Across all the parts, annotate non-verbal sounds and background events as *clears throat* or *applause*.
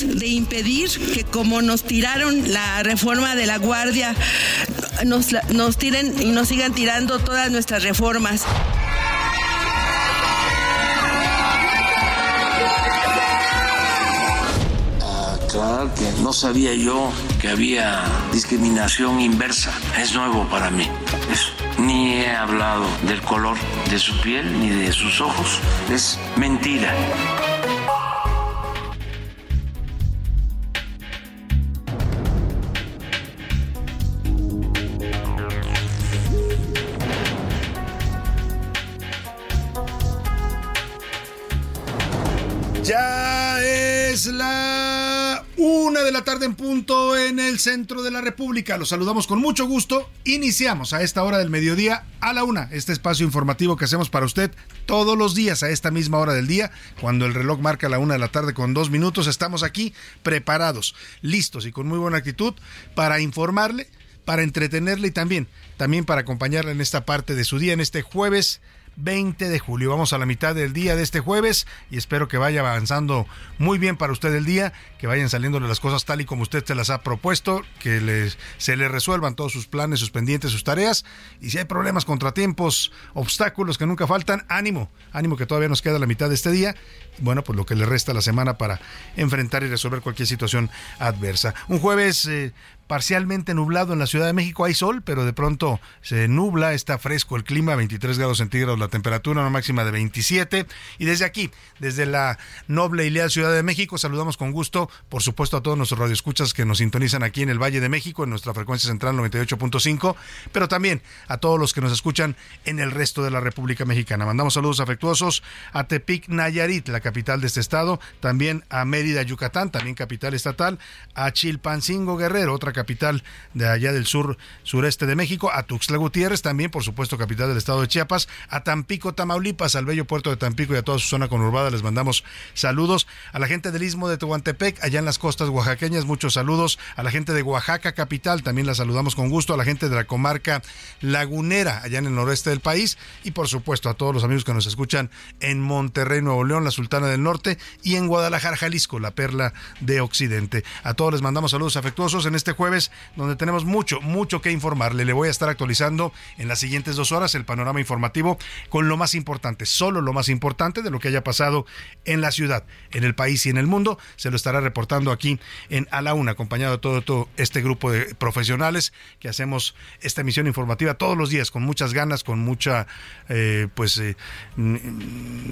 De impedir que como nos tiraron la reforma de la Guardia, nos, nos tiren y nos sigan tirando todas nuestras reformas. Aclarar que no sabía yo que había discriminación inversa. Es nuevo para mí. Eso. Ni he hablado del color de su piel ni de sus ojos. Es mentira. La una de la tarde en punto en el centro de la República. Los saludamos con mucho gusto. Iniciamos a esta hora del mediodía a la una este espacio informativo que hacemos para usted todos los días a esta misma hora del día. Cuando el reloj marca la una de la tarde con dos minutos, estamos aquí preparados, listos y con muy buena actitud para informarle, para entretenerle y también, también para acompañarle en esta parte de su día, en este jueves 20 de julio. Vamos a la mitad del día de este jueves y espero que vaya avanzando muy bien para usted el día, que vayan saliéndole las cosas tal y como usted se las ha propuesto, que les, se le resuelvan todos sus planes, sus pendientes, sus tareas. Y si hay problemas, contratiempos, obstáculos que nunca faltan, ánimo, ánimo que todavía nos queda la mitad de este día. Bueno, pues lo que le resta la semana para enfrentar y resolver cualquier situación adversa. Un jueves eh, parcialmente nublado en la Ciudad de México. Hay sol, pero de pronto se nubla, está fresco el clima, 23 grados centígrados la temperatura, una máxima de 27. Y desde aquí, desde la noble y leal Ciudad de México, saludamos con gusto, por supuesto, a todos nuestros radioescuchas que nos sintonizan aquí en el Valle de México, en nuestra frecuencia central 98.5, pero también a todos los que nos escuchan en el resto de la República Mexicana. Mandamos saludos afectuosos a Tepic Nayarit, la capital de este estado, también a Mérida, Yucatán, también capital estatal, a Chilpancingo Guerrero, otra capital de allá del sur sureste de México, a Tuxtla Gutiérrez, también por supuesto capital del estado de Chiapas, a Tampico, Tamaulipas, al bello puerto de Tampico y a toda su zona conurbada les mandamos saludos, a la gente del istmo de Tehuantepec, allá en las costas oaxaqueñas, muchos saludos, a la gente de Oaxaca capital, también la saludamos con gusto, a la gente de la comarca lagunera, allá en el noroeste del país, y por supuesto a todos los amigos que nos escuchan en Monterrey, Nuevo León, la Sultana del Norte, y en Guadalajara, Jalisco, la perla de Occidente. A todos les mandamos saludos afectuosos en este juego jueves, donde tenemos mucho, mucho que informarle. Le voy a estar actualizando en las siguientes dos horas el panorama informativo con lo más importante, solo lo más importante de lo que haya pasado en la ciudad, en el país y en el mundo. Se lo estará reportando aquí en A la Una, acompañado de todo, este grupo de profesionales que hacemos esta emisión informativa todos los días con muchas ganas, con mucha eh, pues eh,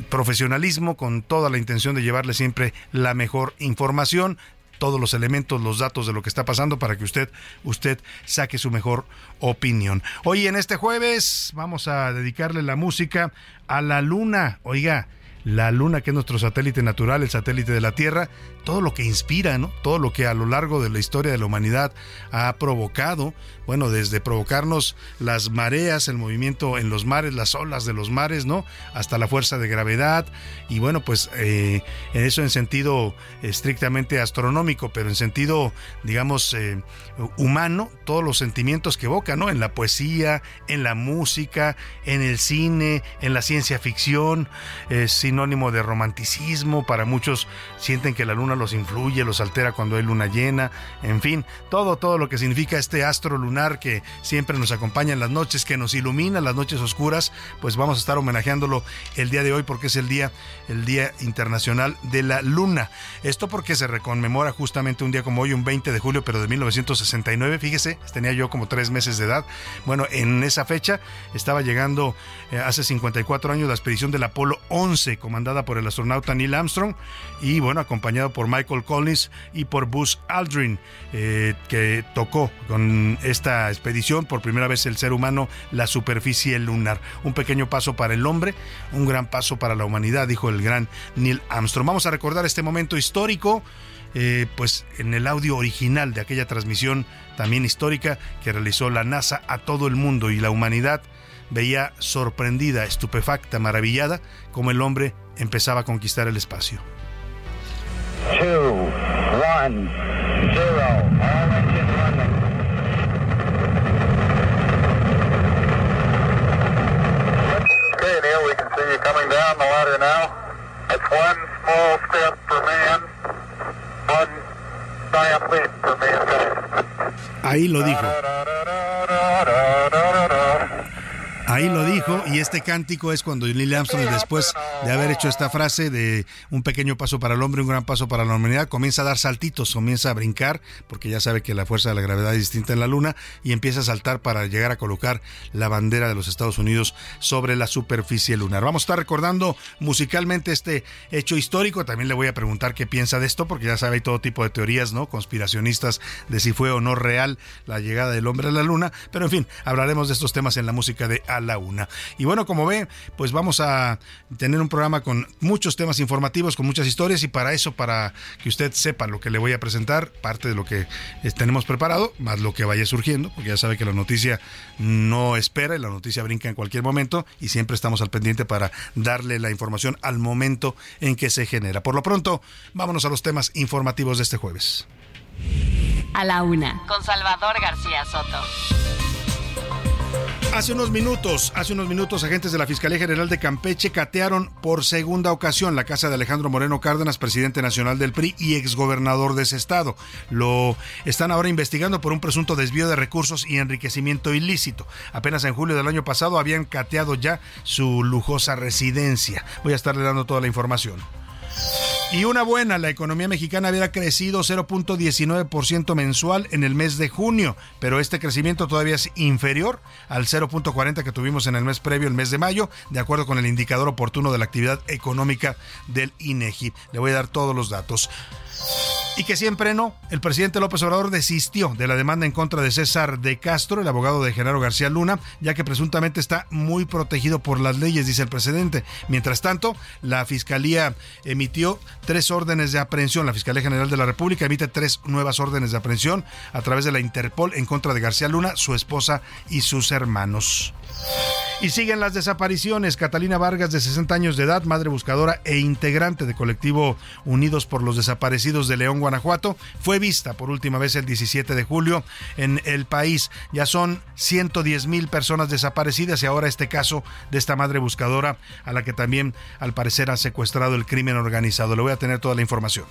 profesionalismo, con toda la intención de llevarle siempre la mejor información todos los elementos, los datos de lo que está pasando para que usted, usted saque su mejor opinión. Hoy en este jueves vamos a dedicarle la música a la luna. Oiga, la Luna, que es nuestro satélite natural, el satélite de la Tierra, todo lo que inspira, ¿no? Todo lo que a lo largo de la historia de la humanidad ha provocado, bueno, desde provocarnos las mareas, el movimiento en los mares, las olas de los mares, ¿no? Hasta la fuerza de gravedad y bueno, pues eh, en eso en sentido estrictamente astronómico, pero en sentido, digamos, eh, humano, todos los sentimientos que evoca, ¿no? En la poesía, en la música, en el cine, en la ciencia ficción, es sinónimo de romanticismo, para muchos sienten que la luna los influye, los altera cuando hay luna llena, en fin, todo, todo lo que significa este astro lunar que siempre nos acompaña en las noches, que nos ilumina las noches oscuras, pues vamos a estar homenajeándolo el día de hoy porque es el día, el Día Internacional de la Luna. Esto porque se reconmemora justamente un día como hoy, un 20 de julio, pero de 1969, fíjese, tenía yo como tres meses de edad. Bueno, en esa fecha estaba llegando eh, hace 54 años la expedición del Apolo 11, comandada por el astronauta Neil Armstrong y bueno, acompañado por Michael Collins y por Buzz Aldrin, eh, que tocó con esta expedición por primera vez el ser humano la superficie lunar. Un pequeño paso para el hombre, un gran paso para la humanidad, dijo el gran Neil Armstrong. Vamos a recordar este momento histórico. Eh, pues en el audio original de aquella transmisión también histórica que realizó la NASA a todo el mundo y la humanidad veía sorprendida, estupefacta, maravillada, como el hombre empezaba a conquistar el espacio. two, one, zero. All engines running. Okay, Neil, we can see you coming down the ladder now. It's one small step for man, one giant leap for mankind. Ahí lo dijo. Ahí lo dijo, y este cántico es cuando Neil Armstrong, después de haber hecho esta frase de un pequeño paso para el hombre, un gran paso para la humanidad, comienza a dar saltitos, comienza a brincar, porque ya sabe que la fuerza de la gravedad es distinta en la Luna, y empieza a saltar para llegar a colocar la bandera de los Estados Unidos sobre la superficie lunar. Vamos a estar recordando musicalmente este hecho histórico. También le voy a preguntar qué piensa de esto, porque ya sabe, hay todo tipo de teorías, ¿no? Conspiracionistas de si fue o no real la llegada del hombre a la Luna. Pero en fin, hablaremos de estos temas en la música de Al la una. Y bueno, como ve, pues vamos a tener un programa con muchos temas informativos, con muchas historias y para eso, para que usted sepa lo que le voy a presentar, parte de lo que tenemos preparado, más lo que vaya surgiendo, porque ya sabe que la noticia no espera y la noticia brinca en cualquier momento y siempre estamos al pendiente para darle la información al momento en que se genera. Por lo pronto, vámonos a los temas informativos de este jueves. A la una, con Salvador García Soto. Hace unos minutos, hace unos minutos, agentes de la Fiscalía General de Campeche catearon por segunda ocasión la casa de Alejandro Moreno Cárdenas, presidente nacional del PRI y exgobernador de ese estado. Lo están ahora investigando por un presunto desvío de recursos y enriquecimiento ilícito. Apenas en julio del año pasado habían cateado ya su lujosa residencia. Voy a estarle dando toda la información. Y una buena, la economía mexicana había crecido 0.19% mensual en el mes de junio, pero este crecimiento todavía es inferior al 0.40 que tuvimos en el mes previo, el mes de mayo, de acuerdo con el indicador oportuno de la actividad económica del INEGI. Le voy a dar todos los datos. Y que siempre no, el presidente López Obrador desistió de la demanda en contra de César de Castro, el abogado de Genaro García Luna, ya que presuntamente está muy protegido por las leyes, dice el presidente. Mientras tanto, la Fiscalía emitió tres órdenes de aprehensión. La Fiscalía General de la República emite tres nuevas órdenes de aprehensión a través de la Interpol en contra de García Luna, su esposa y sus hermanos. Y siguen las desapariciones. Catalina Vargas, de 60 años de edad, madre buscadora e integrante de colectivo Unidos por los Desaparecidos de León, Guanajuato, fue vista por última vez el 17 de julio en el país. Ya son 110 mil personas desaparecidas y ahora este caso de esta madre buscadora a la que también al parecer ha secuestrado el crimen organizado. Le voy a tener toda la información.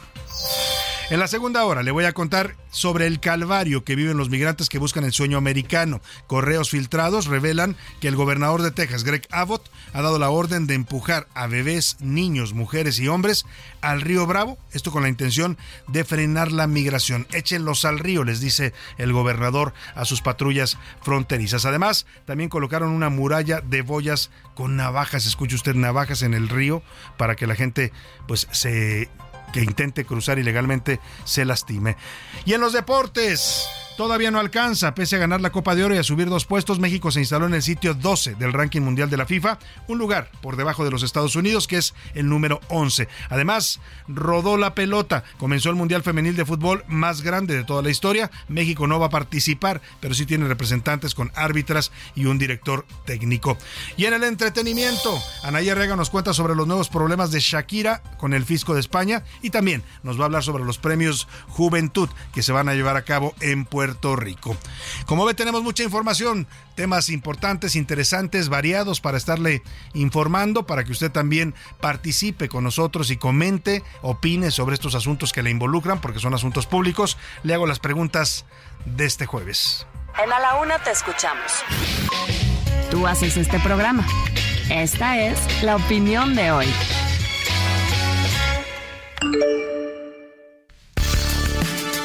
En la segunda hora le voy a contar sobre el calvario que viven los migrantes que buscan el sueño americano. Correos filtrados revelan que el gobernador de Texas, Greg Abbott, ha dado la orden de empujar a bebés, niños, mujeres y hombres al río Bravo, esto con la intención de frenar la migración. Échenlos al río, les dice el gobernador a sus patrullas fronterizas. Además, también colocaron una muralla de boyas con navajas, escuche usted, navajas en el río para que la gente pues se que intente cruzar ilegalmente se lastime. Y en los deportes, todavía no alcanza. Pese a ganar la Copa de Oro y a subir dos puestos, México se instaló en el sitio 12 del ranking mundial de la FIFA, un lugar por debajo de los Estados Unidos, que es el número 11. Además, rodó la pelota. Comenzó el Mundial Femenil de Fútbol más grande de toda la historia. México no va a participar, pero sí tiene representantes con árbitras y un director técnico. Y en el entretenimiento, Anaya Rega nos cuenta sobre los nuevos problemas de Shakira con el fisco de España y también nos va a hablar sobre los premios Juventud que se van a llevar a cabo en Puerto Rico. Como ve, tenemos mucha información, temas importantes, interesantes, variados para estarle informando, para que usted también participe con nosotros y comente, opine sobre estos asuntos que le involucran, porque son asuntos públicos. Le hago las preguntas de este jueves. En A la Una te escuchamos. Tú haces este programa. Esta es la opinión de hoy.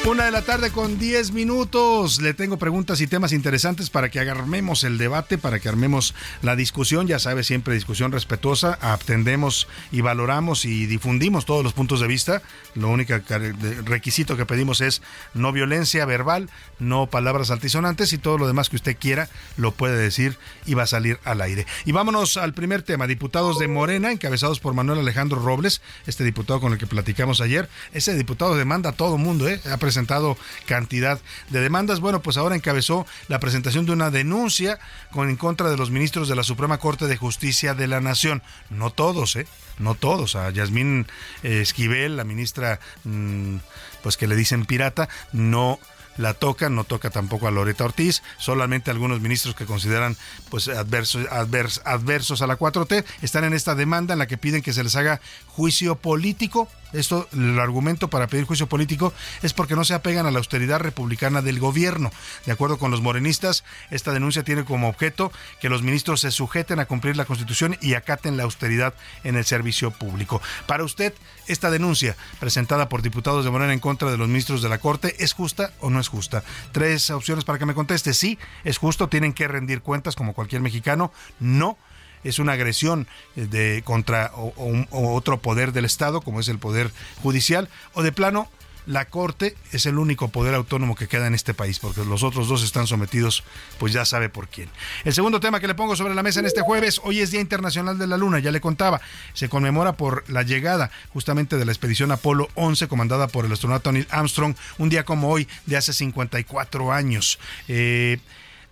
Una de la tarde con 10 minutos. Le tengo preguntas y temas interesantes para que armemos el debate, para que armemos la discusión. Ya sabe, siempre discusión respetuosa. Atendemos y valoramos y difundimos todos los puntos de vista. Lo único requisito que pedimos es no violencia verbal, no palabras altisonantes y todo lo demás que usted quiera lo puede decir y va a salir al aire. Y vámonos al primer tema. Diputados de Morena, encabezados por Manuel Alejandro Robles, este diputado con el que platicamos ayer. Ese diputado demanda a todo mundo, ¿eh? Presentado cantidad de demandas. Bueno, pues ahora encabezó la presentación de una denuncia con, en contra de los ministros de la Suprema Corte de Justicia de la Nación. No todos, ¿eh? No todos. A Yasmín eh, Esquivel, la ministra, mm, pues que le dicen pirata, no la toca, no toca tampoco a Loreta Ortiz, solamente algunos ministros que consideran pues adversos, adversos a la 4T están en esta demanda en la que piden que se les haga juicio político esto, el argumento para pedir juicio político es porque no se apegan a la austeridad republicana del gobierno. De acuerdo con los morenistas, esta denuncia tiene como objeto que los ministros se sujeten a cumplir la Constitución y acaten la austeridad en el servicio público. Para usted, esta denuncia presentada por diputados de Morena en contra de los ministros de la Corte, ¿es justa o no es justa? Tres opciones para que me conteste. Sí, es justo, tienen que rendir cuentas como cualquier mexicano. No es una agresión eh, de contra otro poder del Estado, como es el poder judicial, o de plano la Corte es el único poder autónomo que queda en este país, porque los otros dos están sometidos, pues ya sabe por quién. El segundo tema que le pongo sobre la mesa en este jueves, hoy es Día Internacional de la Luna, ya le contaba, se conmemora por la llegada justamente de la expedición Apolo 11, comandada por el astronauta Neil Armstrong, un día como hoy, de hace 54 años. Eh,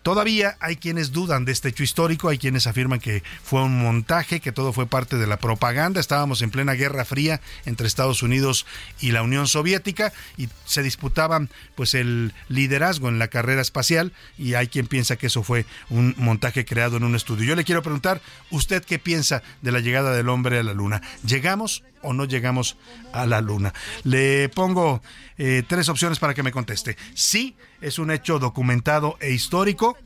Todavía hay quienes dudan de este hecho histórico, hay quienes afirman que fue un montaje, que todo fue parte de la propaganda. Estábamos en plena Guerra Fría entre Estados Unidos y la Unión Soviética y se disputaban pues el liderazgo en la carrera espacial y hay quien piensa que eso fue un montaje creado en un estudio. Yo le quiero preguntar, ¿usted qué piensa de la llegada del hombre a la luna? ¿Llegamos o no llegamos a la luna? Le pongo eh, tres opciones para que me conteste. Sí, es un hecho documentado e histórico.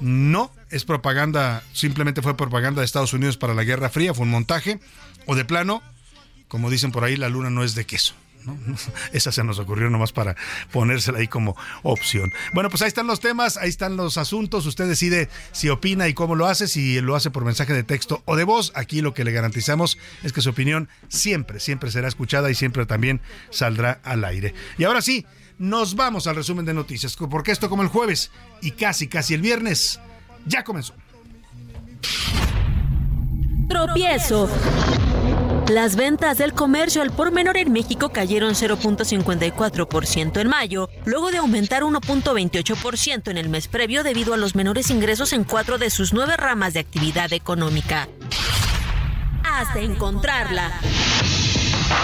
No, es propaganda, simplemente fue propaganda de Estados Unidos para la Guerra Fría, fue un montaje. O de plano, como dicen por ahí, la luna no es de queso. *laughs* Esa se nos ocurrió nomás para ponérsela ahí como opción. Bueno, pues ahí están los temas, ahí están los asuntos. Usted decide si opina y cómo lo hace, si lo hace por mensaje de texto o de voz. Aquí lo que le garantizamos es que su opinión siempre, siempre será escuchada y siempre también saldrá al aire. Y ahora sí, nos vamos al resumen de noticias, porque esto como el jueves y casi, casi el viernes, ya comenzó. Tropiezo. Las ventas del comercio al por menor en México cayeron 0.54% en mayo, luego de aumentar 1.28% en el mes previo debido a los menores ingresos en cuatro de sus nueve ramas de actividad económica. Hasta encontrarla.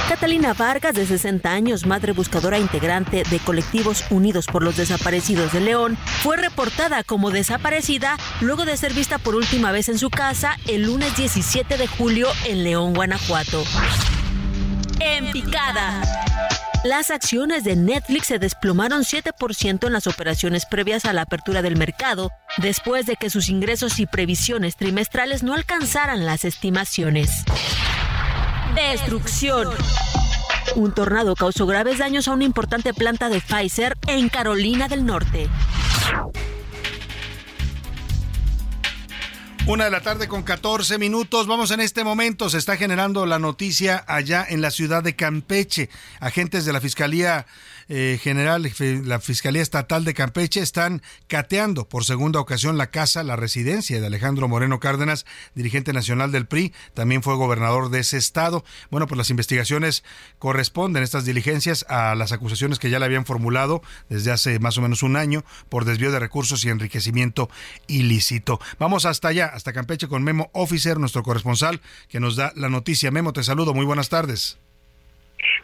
Catalina Vargas, de 60 años, madre buscadora integrante de colectivos Unidos por los Desaparecidos de León, fue reportada como desaparecida luego de ser vista por última vez en su casa el lunes 17 de julio en León, Guanajuato. En picada. Las acciones de Netflix se desplomaron 7% en las operaciones previas a la apertura del mercado, después de que sus ingresos y previsiones trimestrales no alcanzaran las estimaciones. Destrucción. Un tornado causó graves daños a una importante planta de Pfizer en Carolina del Norte. Una de la tarde con 14 minutos. Vamos en este momento. Se está generando la noticia allá en la ciudad de Campeche. Agentes de la Fiscalía eh, General, la Fiscalía Estatal de Campeche están cateando por segunda ocasión la casa, la residencia de Alejandro Moreno Cárdenas, dirigente nacional del PRI. También fue gobernador de ese estado. Bueno, pues las investigaciones corresponden, estas diligencias, a las acusaciones que ya le habían formulado desde hace más o menos un año por desvío de recursos y enriquecimiento ilícito. Vamos hasta allá hasta Campeche con Memo Officer, nuestro corresponsal, que nos da la noticia. Memo, te saludo, muy buenas tardes.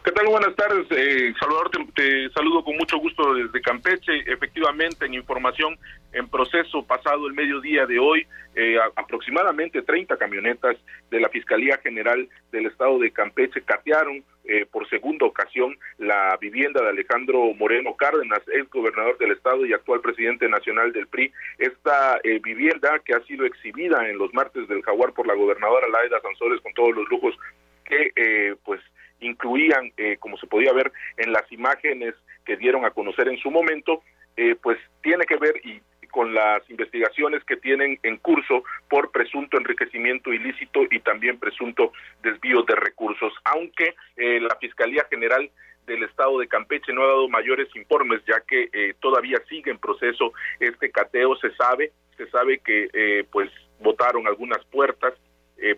¿Qué tal? Buenas tardes, eh, Salvador. Te, saludo con mucho gusto desde Campeche. Efectivamente, en información en proceso pasado el mediodía de hoy, eh, aproximadamente 30 camionetas de la Fiscalía General del Estado de Campeche catearon eh, por segunda ocasión la vivienda de Alejandro Moreno Cárdenas, ex gobernador del estado y actual presidente nacional del PRI. Esta eh, vivienda que ha sido exhibida en los martes del Jaguar por la gobernadora Laida Sansores con todos los lujos que eh, pues incluían, como se podía ver en las imágenes que dieron a conocer en su momento, pues tiene que ver y con las investigaciones que tienen en curso por presunto enriquecimiento ilícito y también presunto desvío de recursos, aunque eh, la Fiscalía General del Estado de Campeche no ha dado mayores informes, ya que eh, todavía sigue en proceso este cateo, se sabe, se sabe que eh, pues votaron algunas puertas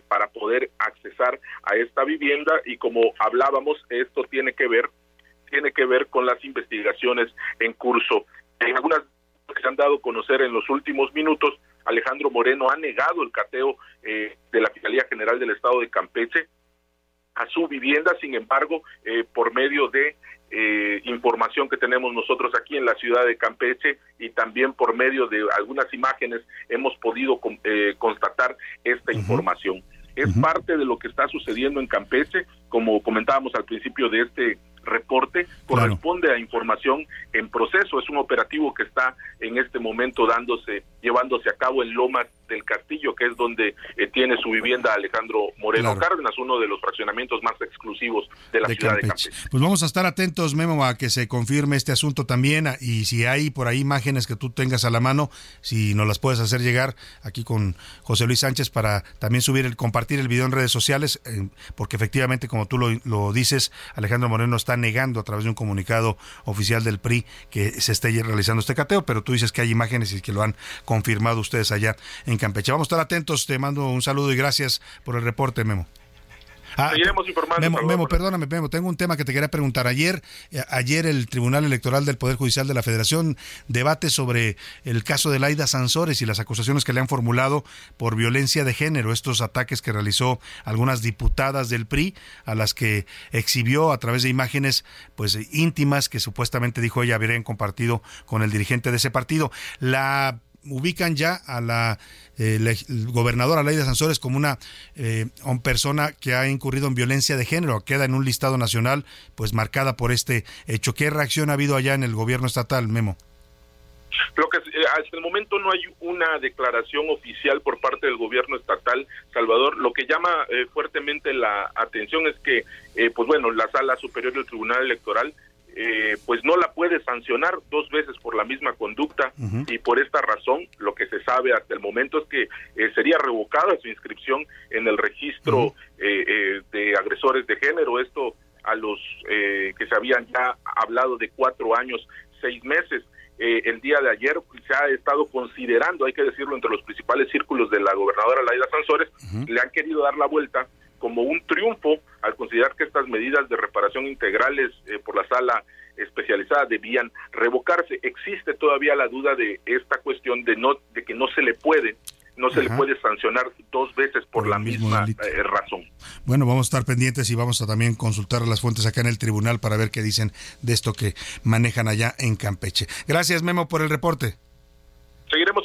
para poder accesar a esta vivienda y como hablábamos, esto tiene que ver tiene que ver con las investigaciones en curso. En algunas que se han dado a conocer en los últimos minutos, Alejandro Moreno ha negado el cateo eh, de la Fiscalía General del Estado de Campeche a su vivienda, sin embargo, eh, por medio de eh, información que tenemos nosotros aquí en la ciudad de Campeche y también por medio de algunas imágenes hemos podido constatar esta información. Es parte de lo que está sucediendo en Campeche, como comentábamos al principio de este reporte corresponde a información en proceso. Es un operativo que está en este momento dándose, llevándose a cabo en Lomas del Castillo, que es donde eh, tiene su vivienda Alejandro Moreno Cárdenas, uno de los fraccionamientos más exclusivos de la ciudad de Campeche. Pues vamos a estar atentos, Memo, a que se confirme este asunto también y si hay por ahí imágenes que tú tengas a la mano, si nos las puedes hacer llegar aquí con José Luis Sánchez para también subir el compartir el video en redes sociales, eh, porque efectivamente, como tú lo, lo dices, Alejandro Moreno está negando a través de un comunicado oficial del PRI que se esté realizando este cateo, pero tú dices que hay imágenes y que lo han confirmado ustedes allá en Campeche. Vamos a estar atentos, te mando un saludo y gracias por el reporte, Memo. Ah, Seguiremos informando. Memo, Memo, perdóname, Memo, tengo un tema que te quería preguntar. Ayer, eh, ayer el Tribunal Electoral del Poder Judicial de la Federación debate sobre el caso de Laida Sansores y las acusaciones que le han formulado por violencia de género, estos ataques que realizó algunas diputadas del PRI, a las que exhibió a través de imágenes pues íntimas que supuestamente dijo ella habrían compartido con el dirigente de ese partido. La ubican ya a la eh, gobernadora Leida Sansores como una eh, persona que ha incurrido en violencia de género, queda en un listado nacional pues marcada por este hecho. ¿Qué reacción ha habido allá en el gobierno estatal, Memo? Lo que eh, hasta el momento no hay una declaración oficial por parte del gobierno estatal Salvador. Lo que llama eh, fuertemente la atención es que, pues bueno, la sala superior del Tribunal Electoral eh, pues no la puede sancionar dos veces por la misma conducta y por esta razón lo que se sabe hasta el momento es que eh, sería revocada su inscripción en el registro eh, de agresores de género, esto a los que se habían ya hablado de cuatro años, seis meses. el día de ayer se ha estado considerando, hay que decirlo, entre los principales círculos de la gobernadora Laida Sansores, le han querido dar la vuelta como un triunfo al considerar que estas medidas de reparación integrales eh, por la sala especializada debían revocarse. Existe todavía la duda de esta cuestión de no de que no se le puede no se le puede sancionar dos veces por, la misma eh, razón. Bueno, vamos a estar pendientes y vamos a también consultar las fuentes acá en el tribunal para ver qué dicen de esto que manejan allá en Campeche. Gracias, Memo, por el reporte.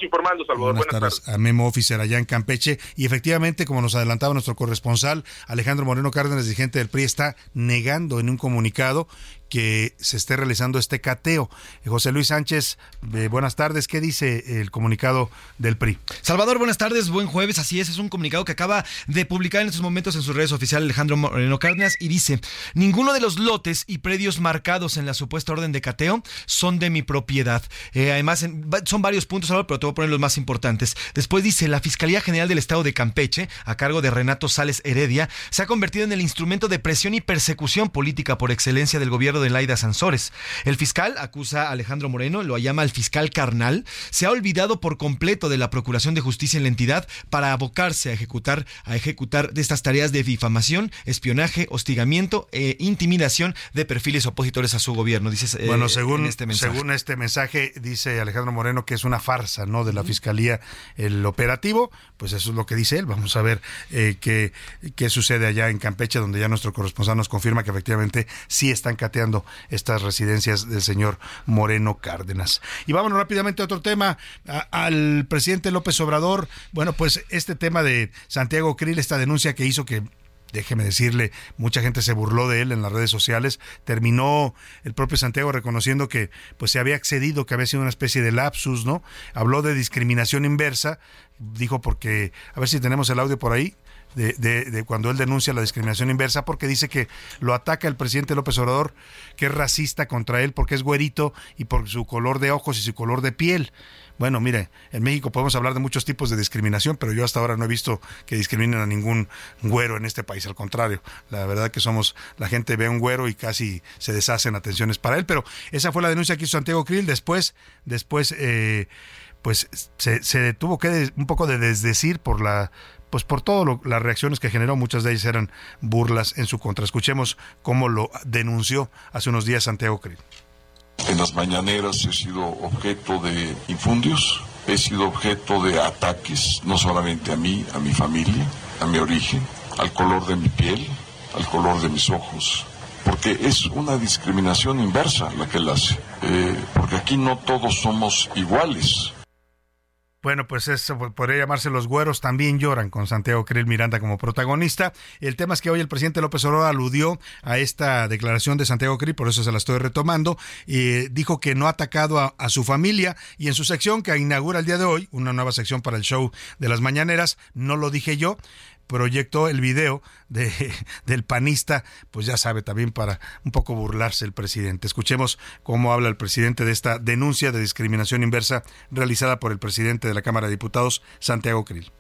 Informando, Salvador. Buenas, tardes, a Memo Officer allá en Campeche. Y efectivamente, como nos adelantaba nuestro corresponsal, Alejandro Moreno Cárdenas, dirigente del PRI, está negando en un comunicado que se esté realizando este cateo. José Luis Sánchez, eh, buenas tardes. ¿Qué dice el comunicado del PRI? Salvador, buenas tardes, buen jueves. Así es, es un comunicado que acaba de publicar en estos momentos en sus redes oficiales Alejandro Moreno Cárdenas y dice, ninguno de los lotes y predios marcados en la supuesta orden de cateo son de mi propiedad. Eh, además, son varios puntos, pero te voy a poner los más importantes. Después dice, la Fiscalía General del Estado de Campeche, a cargo de Renato Sales Heredia, se ha convertido en el instrumento de presión y persecución política por excelencia del gobierno de Laida Sansores. El fiscal acusa a Alejandro Moreno, lo llama el fiscal carnal, se ha olvidado por completo de la Procuración de Justicia en la entidad para abocarse a ejecutar, a ejecutar de estas tareas de difamación, espionaje, hostigamiento e intimidación de perfiles opositores a su gobierno. Dice, eh, bueno, según, este mensaje. según este mensaje, dice Alejandro Moreno que es una farsa, ¿no? De la Fiscalía el operativo, pues eso es lo que dice él. Vamos a ver eh, qué, qué sucede allá en Campeche, donde ya nuestro corresponsal nos confirma que efectivamente sí están cateando estas residencias del señor Moreno Cárdenas. Y vámonos rápidamente a otro tema, al presidente López Obrador. Bueno, pues este tema de Santiago Krill, esta denuncia que hizo que déjeme decirle, mucha gente se burló de él en las redes sociales. Terminó el propio Santiago reconociendo que pues se había accedido, que había sido una especie de lapsus, ¿no? Habló de discriminación inversa, dijo porque, a ver si tenemos el audio por ahí. De, de, cuando él denuncia la discriminación inversa porque dice que lo ataca el presidente López Obrador, que es racista contra él porque es güerito y por su color de ojos y su color de piel. Bueno, mire, en México podemos hablar de muchos tipos de discriminación, pero yo hasta ahora no he visto que discriminen a ningún güero en este país. Al contrario, la verdad que somos, la gente ve a un güero y casi se deshacen atenciones para él. Pero esa fue la denuncia que hizo Santiago Krill. Después, después, eh, pues se, se detuvo que un poco de desdecir por la pues por todas las reacciones que generó, muchas de ellas eran burlas en su contra. Escuchemos cómo lo denunció hace unos días Santiago. En las mañaneras he sido objeto de infundios, he sido objeto de ataques, no solamente a mí, a mi familia, a mi origen, al color de mi piel, al color de mis ojos, porque es una discriminación inversa la que él hace, eh, porque aquí no todos somos iguales. Bueno, pues eso podría llamarse Los Güeros también lloran con Santiago Krill Miranda como protagonista. El tema es que hoy el presidente López Obrador aludió a esta declaración de Santiago Krill, por eso se la estoy retomando, y dijo que no ha atacado a, su familia y en su sección que inaugura el día de hoy, una nueva sección para el show de las mañaneras, no lo dije yo, proyectó el video de, *laughs* del panista, pues ya sabe, también para un poco burlarse el presidente. Escuchemos cómo habla el presidente de esta denuncia de discriminación inversa realizada por el presidente de la Cámara de Diputados, Santiago Krill.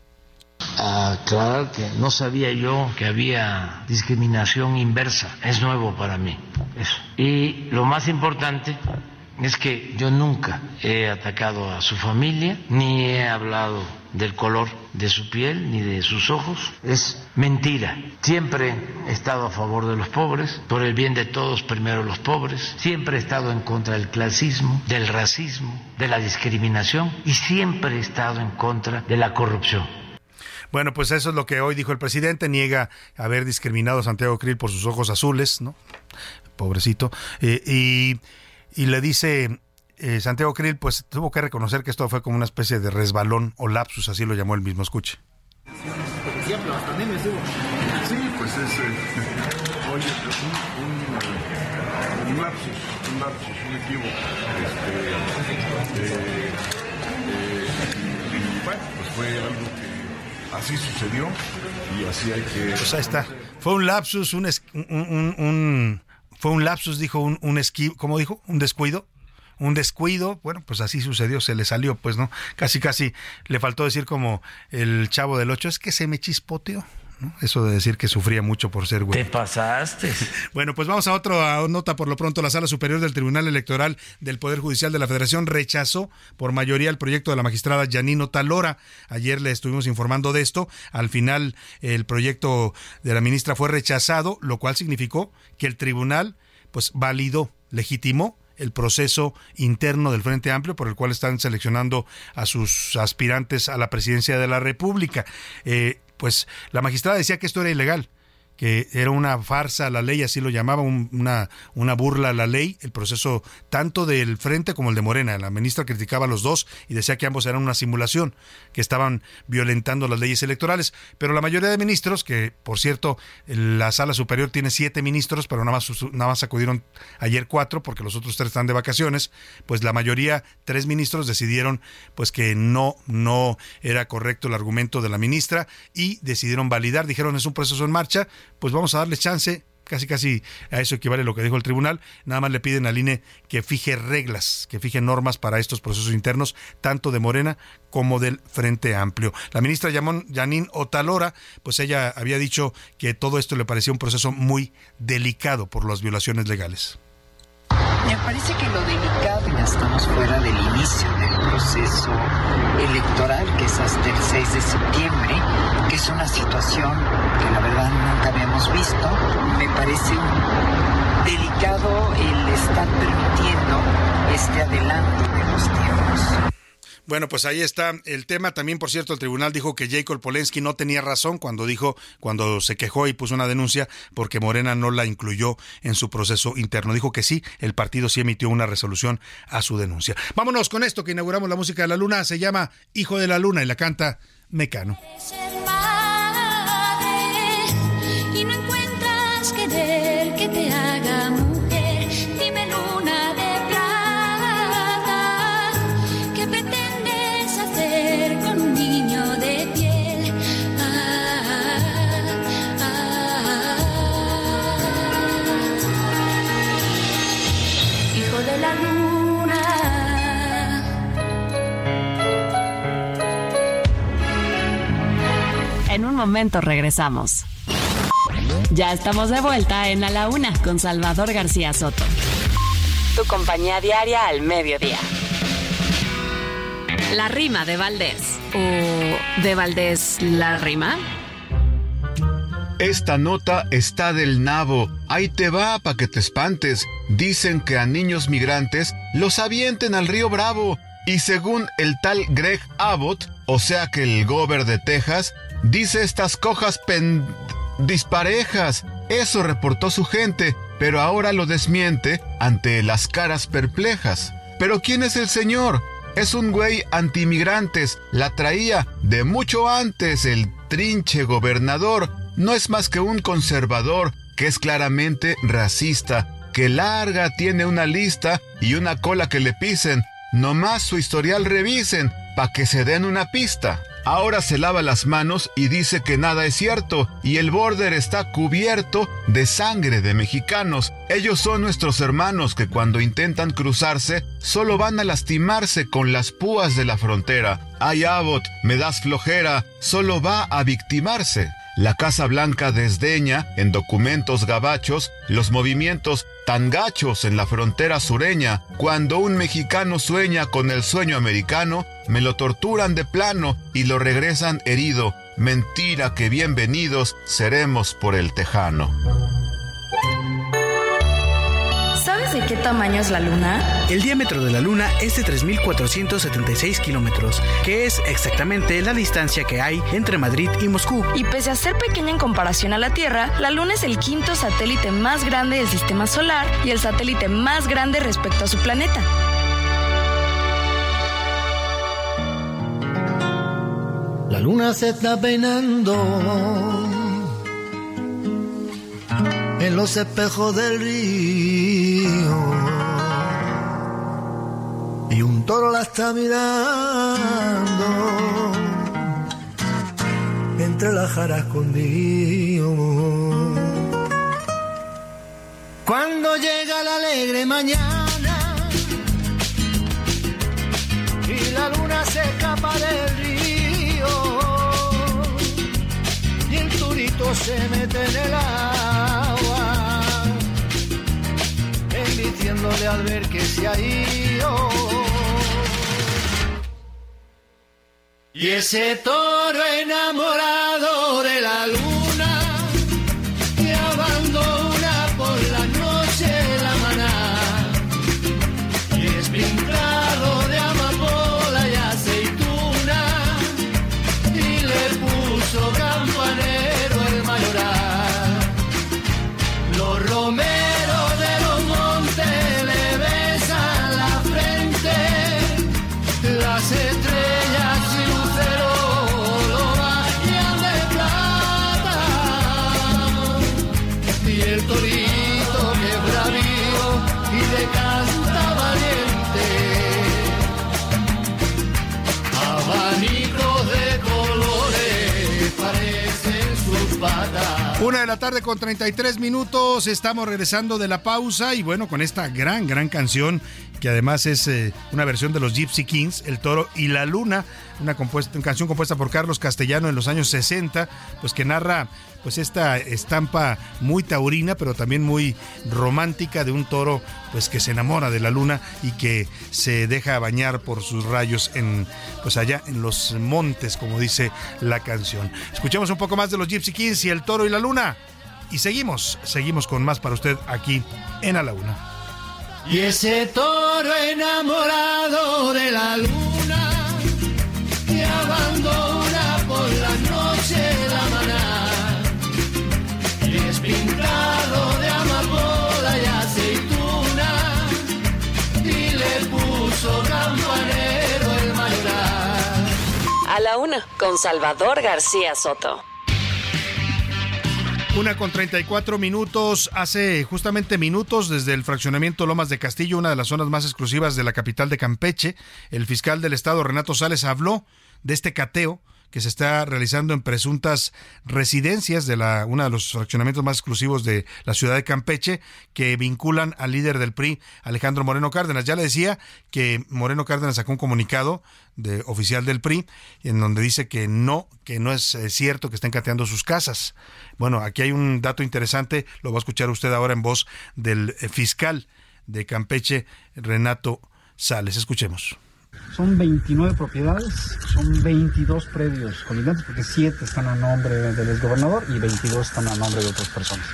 Aclarar que no sabía yo que había discriminación inversa, es nuevo para mí. Eso. Y lo más importante es que yo nunca he atacado a su familia, ni he hablado del color de su piel ni de sus ojos. Es mentira. Siempre he estado a favor de los pobres, por el bien de todos, primero los pobres. Siempre he estado en contra del clasismo, del racismo, de la discriminación y siempre he estado en contra de la corrupción. Bueno, pues eso es lo que hoy dijo el presidente. Niega haber discriminado a Santiago Krill por sus ojos azules, ¿no? Pobrecito. Eh, y y le dice eh, Santiago Krill, pues tuvo que reconocer que esto fue como una especie de resbalón o lapsus, así lo llamó él mismo. Escuche. Sí, pues es eh, *laughs* oye, un, un, un, lapsus, un lapsus, un equívoco. Este, eh, eh, y bueno, pues fue algo que así sucedió y así hay que... Pues ahí está. Fue un lapsus, un, un, un fue un lapsus, dijo un, un esqui, ¿cómo dijo? Un descuido. Un descuido, bueno, pues así sucedió, se le salió, pues, ¿no? Casi, casi le faltó decir como el chavo del ocho, es que se me chispoteó. Eso de decir que sufría mucho por ser güey. Te pasaste. *laughs* Bueno, pues vamos a otra nota por lo pronto. La Sala Superior del Tribunal Electoral del Poder Judicial de la Federación rechazó por mayoría el proyecto de la magistrada Janino Talora. Ayer le estuvimos informando de esto. Al final, el proyecto de la ministra fue rechazado, lo cual significó que el tribunal pues validó, legitimó el proceso interno del Frente Amplio por el cual están seleccionando a sus aspirantes a la presidencia de la República. Eh, pues la magistrada decía que esto era ilegal que era una farsa a la ley, así lo llamaba, una, una burla a la ley, el proceso tanto del Frente como el de Morena. La ministra criticaba a los dos y decía que ambos eran una simulación, que estaban violentando las leyes electorales. Pero la mayoría de ministros, que por cierto, la sala superior tiene siete ministros, pero nada más, nada más acudieron ayer cuatro, porque los otros tres están de vacaciones, pues la mayoría, tres ministros, decidieron pues que no, no era correcto el argumento de la ministra y decidieron validar, dijeron es un proceso en marcha, pues vamos a darle chance, casi casi a eso equivale lo que dijo el tribunal, nada más le piden al INE que fije reglas, que fije normas para estos procesos internos, tanto de Morena como del Frente Amplio. La ministra Janine Otalora, pues ella había dicho que todo esto le parecía un proceso muy delicado por las violaciones legales. Me parece que lo delicado, ya estamos fuera del inicio del proceso electoral, que es hasta el 6 de septiembre, que es una situación que la verdad nunca habíamos visto. Me parece delicado el estar permitiendo este adelanto de los tiempos. Bueno, pues ahí está el tema. También, por cierto, el tribunal dijo que Jacob Polensky no tenía razón cuando dijo, cuando se quejó y puso una denuncia porque Morena no la incluyó en su proceso interno. Dijo que sí, el partido sí emitió una resolución a su denuncia. Vámonos con esto que inauguramos la música de la luna. Se llama Hijo de la Luna y la canta Mecano. Momento regresamos. Ya estamos de vuelta en A la Una con Salvador García Soto. Tu compañía diaria al mediodía. La rima de Valdés. ¿O de Valdés la rima? Esta nota está del nabo. Ahí te va para que te espantes. Dicen que a niños migrantes los avienten al río Bravo. Y según el tal Greg Abbott, o sea que el gober de Texas, Dice estas cojas pen... disparejas. Eso reportó su gente, pero ahora lo desmiente ante las caras perplejas. ¿Pero quién es el señor? Es un güey antimigrantes. La traía de mucho antes el trinche gobernador. No es más que un conservador que es claramente racista, que larga tiene una lista y una cola que le pisen. Nomás su historial revisen, pa' que se den una pista. Ahora se lava las manos y dice que nada es cierto y el border está cubierto de sangre de mexicanos. Ellos son nuestros hermanos que cuando intentan cruzarse solo van a lastimarse con las púas de la frontera. Ay Abbott, me das flojera, solo va a victimarse. La Casa Blanca desdeña, en documentos gabachos, los movimientos tan gachos en la frontera sureña. Cuando un mexicano sueña con el sueño americano, me lo torturan de plano y lo regresan herido. Mentira que bienvenidos seremos por el tejano. ¿De qué tamaño es la Luna? El diámetro de la Luna es de 3.476 kilómetros, que es exactamente la distancia que hay entre Madrid y Moscú. Y pese a ser pequeña en comparación a la Tierra, la Luna es el quinto satélite más grande del sistema solar y el satélite más grande respecto a su planeta. La Luna se está peinando en los espejos del río. Y un toro la está mirando entre las jaras escondido. Cuando llega la alegre mañana y la luna se escapa del río y el turito se mete en el agua al ver que se ha ido. Y ese toro enamorado de la luna que abandona por la noche la maná y es pintado de la tarde con 33 minutos, estamos regresando de la pausa y bueno, con esta gran, gran canción que además es eh, una versión de los Gypsy Kings, El Toro y la Luna, una, una canción compuesta por Carlos Castellano en los años 60, pues que narra pues esta estampa muy taurina, pero también muy romántica de un toro pues que se enamora de la luna y que se deja bañar por sus rayos en pues allá en los montes, como dice la canción. Escuchemos un poco más de los Gypsy Kings y el toro y la luna y seguimos, seguimos con más para usted aquí en A la Una. Y ese toro enamorado de la luna que abandona A la una, con Salvador García Soto. Una con 34 minutos, hace justamente minutos desde el fraccionamiento Lomas de Castillo, una de las zonas más exclusivas de la capital de Campeche, el fiscal del estado Renato Sales habló de este cateo que se está realizando en presuntas residencias de la uno de los fraccionamientos más exclusivos de la ciudad de Campeche que vinculan al líder del PRI, Alejandro Moreno Cárdenas. Ya le decía que Moreno Cárdenas sacó un comunicado de oficial del PRI en donde dice que no, que no es eh, cierto que estén cateando sus casas. Bueno, aquí hay un dato interesante, lo va a escuchar usted ahora en voz del eh, fiscal de Campeche, Renato Sales. Escuchemos. Son 29 propiedades, son 22 predios colindantes, porque 7 están a nombre del exgobernador y 22 están a nombre de otras personas.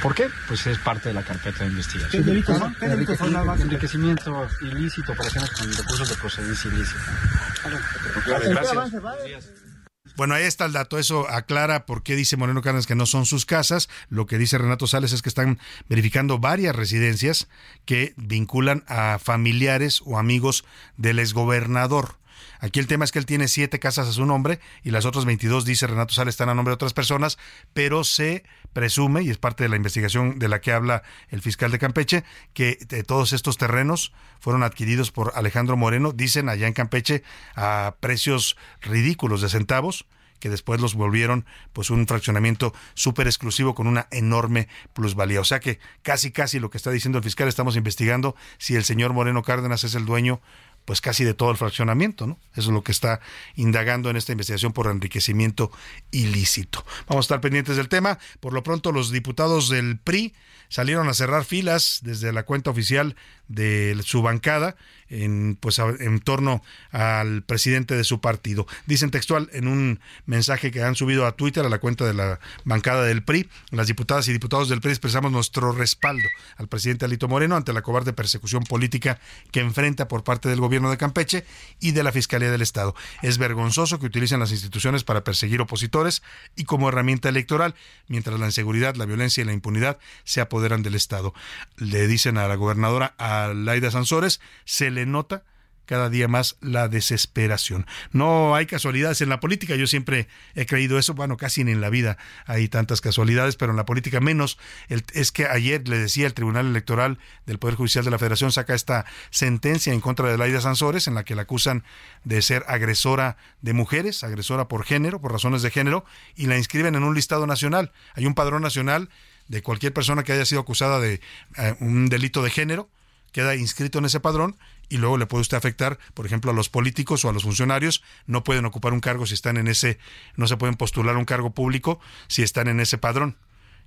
¿Por qué? Pues es parte de la carpeta de investigación. ¿Qué delitos ¿Cómo? son? ¿Qué delitos son? Enriquecimiento ilícito, operaciones con recursos de procedencia ilícita. Bueno, ahí está el dato. Eso aclara por qué dice Moreno Cárdenas que no son sus casas. Lo que dice Renato Sales es que están verificando varias residencias que vinculan a familiares o amigos del exgobernador. Aquí el tema es que él tiene siete casas a su nombre y las otras 22, dice Renato Sales, están a nombre de otras personas, pero se presume, y es parte de la investigación de la que habla el fiscal de Campeche, que eh, todos estos terrenos fueron adquiridos por Alejandro Moreno, dicen allá en Campeche, a precios ridículos de centavos que después los volvieron pues un fraccionamiento súper exclusivo con una enorme plusvalía. O sea que casi casi lo que está diciendo el fiscal estamos investigando si el señor Moreno Cárdenas es el dueño pues casi de todo el fraccionamiento, ¿no? Eso es lo que está indagando en esta investigación por enriquecimiento ilícito. Vamos a estar pendientes del tema. Por lo pronto, los diputados del PRI salieron a cerrar filas desde la cuenta oficial de su bancada en pues en torno al presidente de su partido. Dicen textual en un mensaje que han subido a Twitter a la cuenta de la bancada del PRI, las diputadas y diputados del PRI expresamos nuestro respaldo al presidente Alito Moreno ante la cobarde persecución política que enfrenta por parte del gobierno de Campeche y de la Fiscalía del Estado. Es vergonzoso que utilicen las instituciones para perseguir opositores y como herramienta electoral, mientras la inseguridad, la violencia y la impunidad se apoderan del Estado. Le dicen a la gobernadora, a Laida Sansores, se le nota cada día más la desesperación. No hay casualidades en la política, yo siempre he creído eso, bueno, casi en la vida hay tantas casualidades, pero en la política menos. El, es que ayer le decía el Tribunal Electoral del Poder Judicial de la Federación saca esta sentencia en contra de Laida Sansores en la que la acusan de ser agresora de mujeres, agresora por género, por razones de género, y la inscriben en un listado nacional. Hay un padrón nacional de cualquier persona que haya sido acusada de eh, un delito de género, queda inscrito en ese padrón y luego le puede usted afectar, por ejemplo, a los políticos o a los funcionarios, no pueden ocupar un cargo si están en ese, no se pueden postular un cargo público si están en ese padrón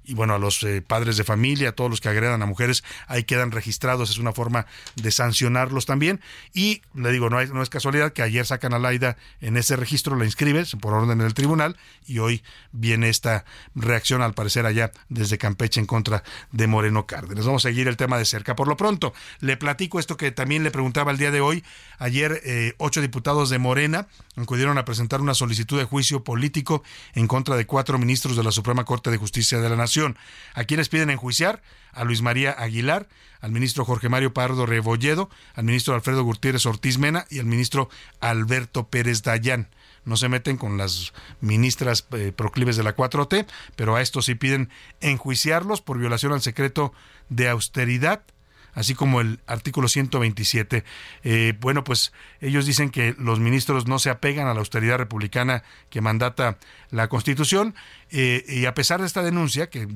y bueno, a los eh, padres de familia, a todos los que agredan a mujeres, ahí quedan registrados, es una forma de sancionarlos también. Y le digo, no, es casualidad que ayer sacan a Laida en ese registro, la inscriben por orden del tribunal y hoy viene esta reacción al parecer allá desde Campeche en contra de Moreno Cárdenas. Vamos a seguir el tema de cerca. Por lo pronto, le platico esto que también le preguntaba el día de hoy. Ayer, eh, ocho diputados de Morena acudieron a presentar una solicitud de juicio político en contra de cuatro ministros de la Suprema Corte de Justicia de la Nación. ¿A quiénes piden enjuiciar? A Luis María Aguilar, al ministro Jorge Mario Pardo Rebolledo, al ministro Alfredo Gutiérrez Ortiz Mena y al ministro Alberto Pérez Dayán. No se meten con las ministras eh, proclives de la 4T, pero a estos sí piden enjuiciarlos por violación al secreto de austeridad así como el artículo 127. Eh, bueno, pues ellos dicen que los ministros no se apegan a la austeridad republicana que mandata la Constitución eh, y a pesar de esta denuncia, que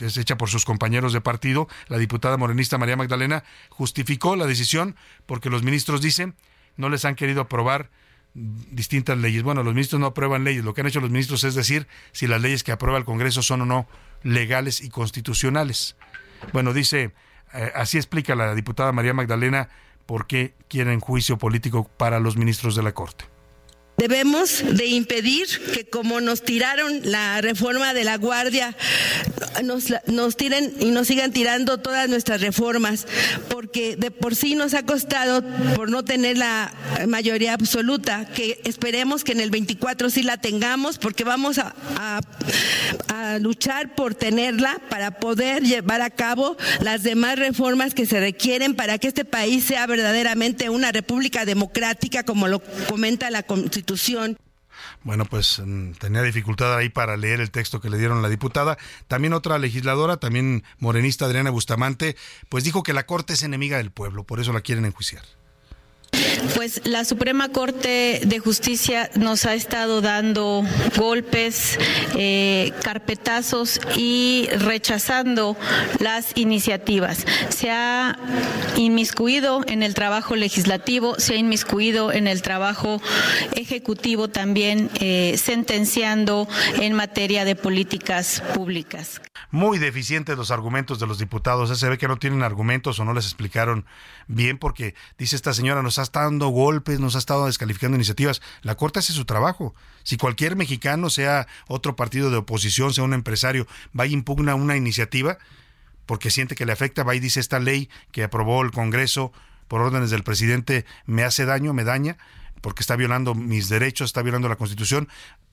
es hecha por sus compañeros de partido, la diputada morenista María Magdalena justificó la decisión porque los ministros dicen no les han querido aprobar distintas leyes. Bueno, los ministros no aprueban leyes. Lo que han hecho los ministros es decir si las leyes que aprueba el Congreso son o no legales y constitucionales. Bueno, dice, eh, así explica la diputada María Magdalena por qué quieren juicio político para los ministros de la Corte. Debemos de impedir que como nos tiraron la reforma de la Guardia, nos, nos tiren y nos sigan tirando todas nuestras reformas, porque de por sí nos ha costado por no tener la mayoría absoluta, que esperemos que en el 24 sí la tengamos, porque vamos a, a luchar por tenerla para poder llevar a cabo las demás reformas que se requieren para que este país sea verdaderamente una república democrática, como lo comenta la Constitución bueno, pues mm, tenía dificultad ahí para leer el texto que le dieron la diputada. También otra legisladora, también morenista Adriana Bustamante, pues dijo que la Corte es enemiga del pueblo, por eso la quieren enjuiciar. Pues la Suprema Corte de Justicia nos ha estado dando golpes, eh, carpetazos y rechazando las iniciativas. Se ha inmiscuido en el trabajo legislativo, se ha inmiscuido en el trabajo ejecutivo también, eh, sentenciando en materia de políticas públicas. Muy deficientes los argumentos de los diputados. Se ve que no tienen argumentos o no les explicaron bien porque dice esta señora nos ha estado dando golpes, nos ha estado descalificando iniciativas. La Corte hace su trabajo. Si cualquier mexicano, sea otro partido de oposición, sea un empresario, va y impugna una iniciativa porque siente que le afecta, va y dice esta ley que aprobó el Congreso por órdenes del presidente me hace daño, me daña, porque está violando mis derechos, está violando la Constitución,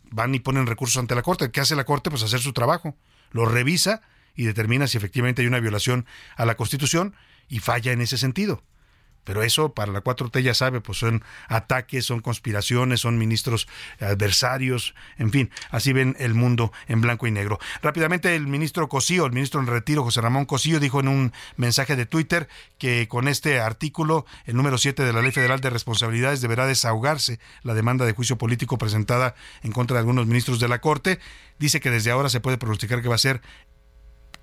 van y ponen recursos ante la Corte. ¿Qué hace la Corte? Pues hacer su trabajo. Lo revisa y determina si efectivamente hay una violación a la Constitución y falla en ese sentido. Pero eso para la 4T ya sabe, pues son ataques, son conspiraciones, son ministros adversarios, en fin, así ven el mundo en blanco y negro. Rápidamente el ministro Cosío, el ministro en retiro, José Ramón Cosío, dijo en un mensaje de Twitter que con este artículo, el número 7 de la Ley Federal de Responsabilidades, deberá desahogarse la demanda de juicio político presentada en contra de algunos ministros de la Corte. Dice que desde ahora se puede pronosticar que va a ser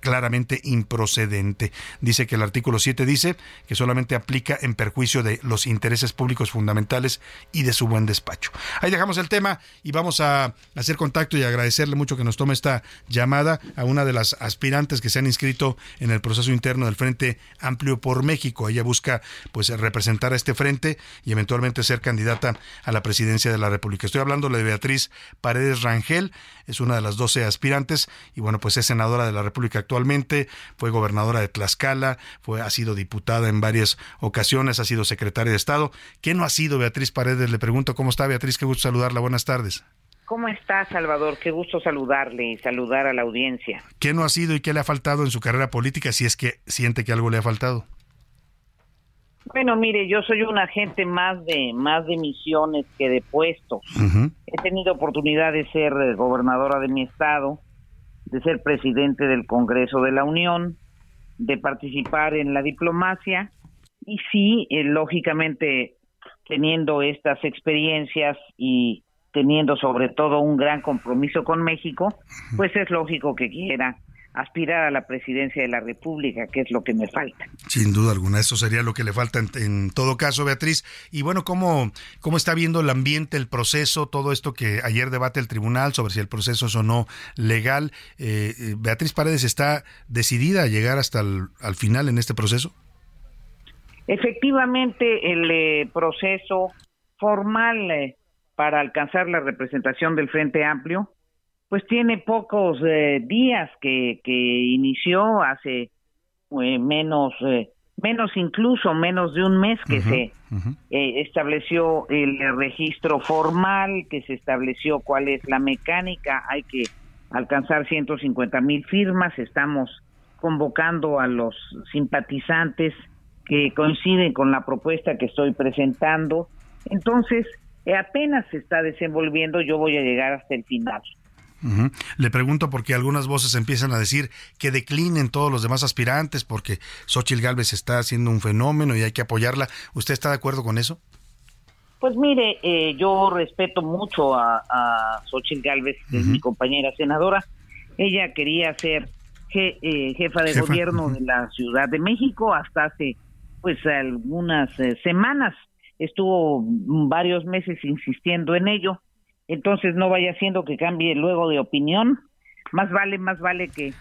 claramente improcedente. Dice que el artículo 7 dice que solamente aplica en perjuicio de los intereses públicos fundamentales y de su buen despacho. Ahí dejamos el tema y vamos a hacer contacto y agradecerle mucho que nos tome esta llamada a una de las aspirantes que se han inscrito en el proceso interno del Frente Amplio por México. Ella busca pues representar a este frente y eventualmente ser candidata a la presidencia de la República. Estoy hablando de Beatriz Paredes Rangel, es una de las 12 aspirantes y bueno, pues es senadora de la República actual actualmente, fue gobernadora de Tlaxcala, fue, ha sido diputada en varias ocasiones, ha sido secretaria de Estado. ¿Qué no ha sido Beatriz Paredes? Le pregunto, ¿cómo está Beatriz? Qué gusto saludarla, buenas tardes. ¿Cómo está, Salvador? Qué gusto saludarle y saludar a la audiencia. ¿Qué no ha sido y qué le ha faltado en su carrera política si es que siente que algo le ha faltado? Bueno, mire, yo soy un agente más de más de misiones que de puestos. He tenido oportunidad de ser gobernadora de mi estado, de ser presidente del Congreso de la Unión, de participar en la diplomacia y sí, eh, lógicamente, teniendo estas experiencias y teniendo sobre todo un gran compromiso con México, pues es lógico que quiera aspirar a la presidencia de la República, que es lo que me falta. Sin duda alguna, eso sería lo que le falta en, todo caso, Beatriz. Y bueno, ¿cómo, ¿cómo está viendo el ambiente, el proceso, todo esto que ayer debate el tribunal sobre si el proceso es o no legal? Eh, eh, Beatriz Paredes está decidida a llegar hasta el al final en este proceso. Efectivamente, el eh, proceso formal para alcanzar la representación del Frente Amplio pues tiene pocos eh, días que, que inició hace eh, menos eh, menos incluso menos de un mes que se estableció el registro formal que se estableció cuál es la mecánica. Hay que alcanzar 150 mil firmas. Estamos convocando a los simpatizantes que coinciden con la propuesta que estoy presentando. Entonces apenas se está desenvolviendo. Yo voy a llegar hasta el final Le pregunto porque algunas voces empiezan a decir que declinen todos los demás aspirantes porque Xochitl Galvez está haciendo un fenómeno y hay que apoyarla. ¿Usted está de acuerdo con eso? Pues mire, eh, yo respeto mucho a, a Xochitl Galvez, que es mi compañera senadora. Ella quería ser eh, jefa de gobierno de la Ciudad de México hasta hace pues algunas eh, semanas. Estuvo varios meses insistiendo en ello. Entonces no vaya siendo que cambie luego de opinión. Más vale, más vale que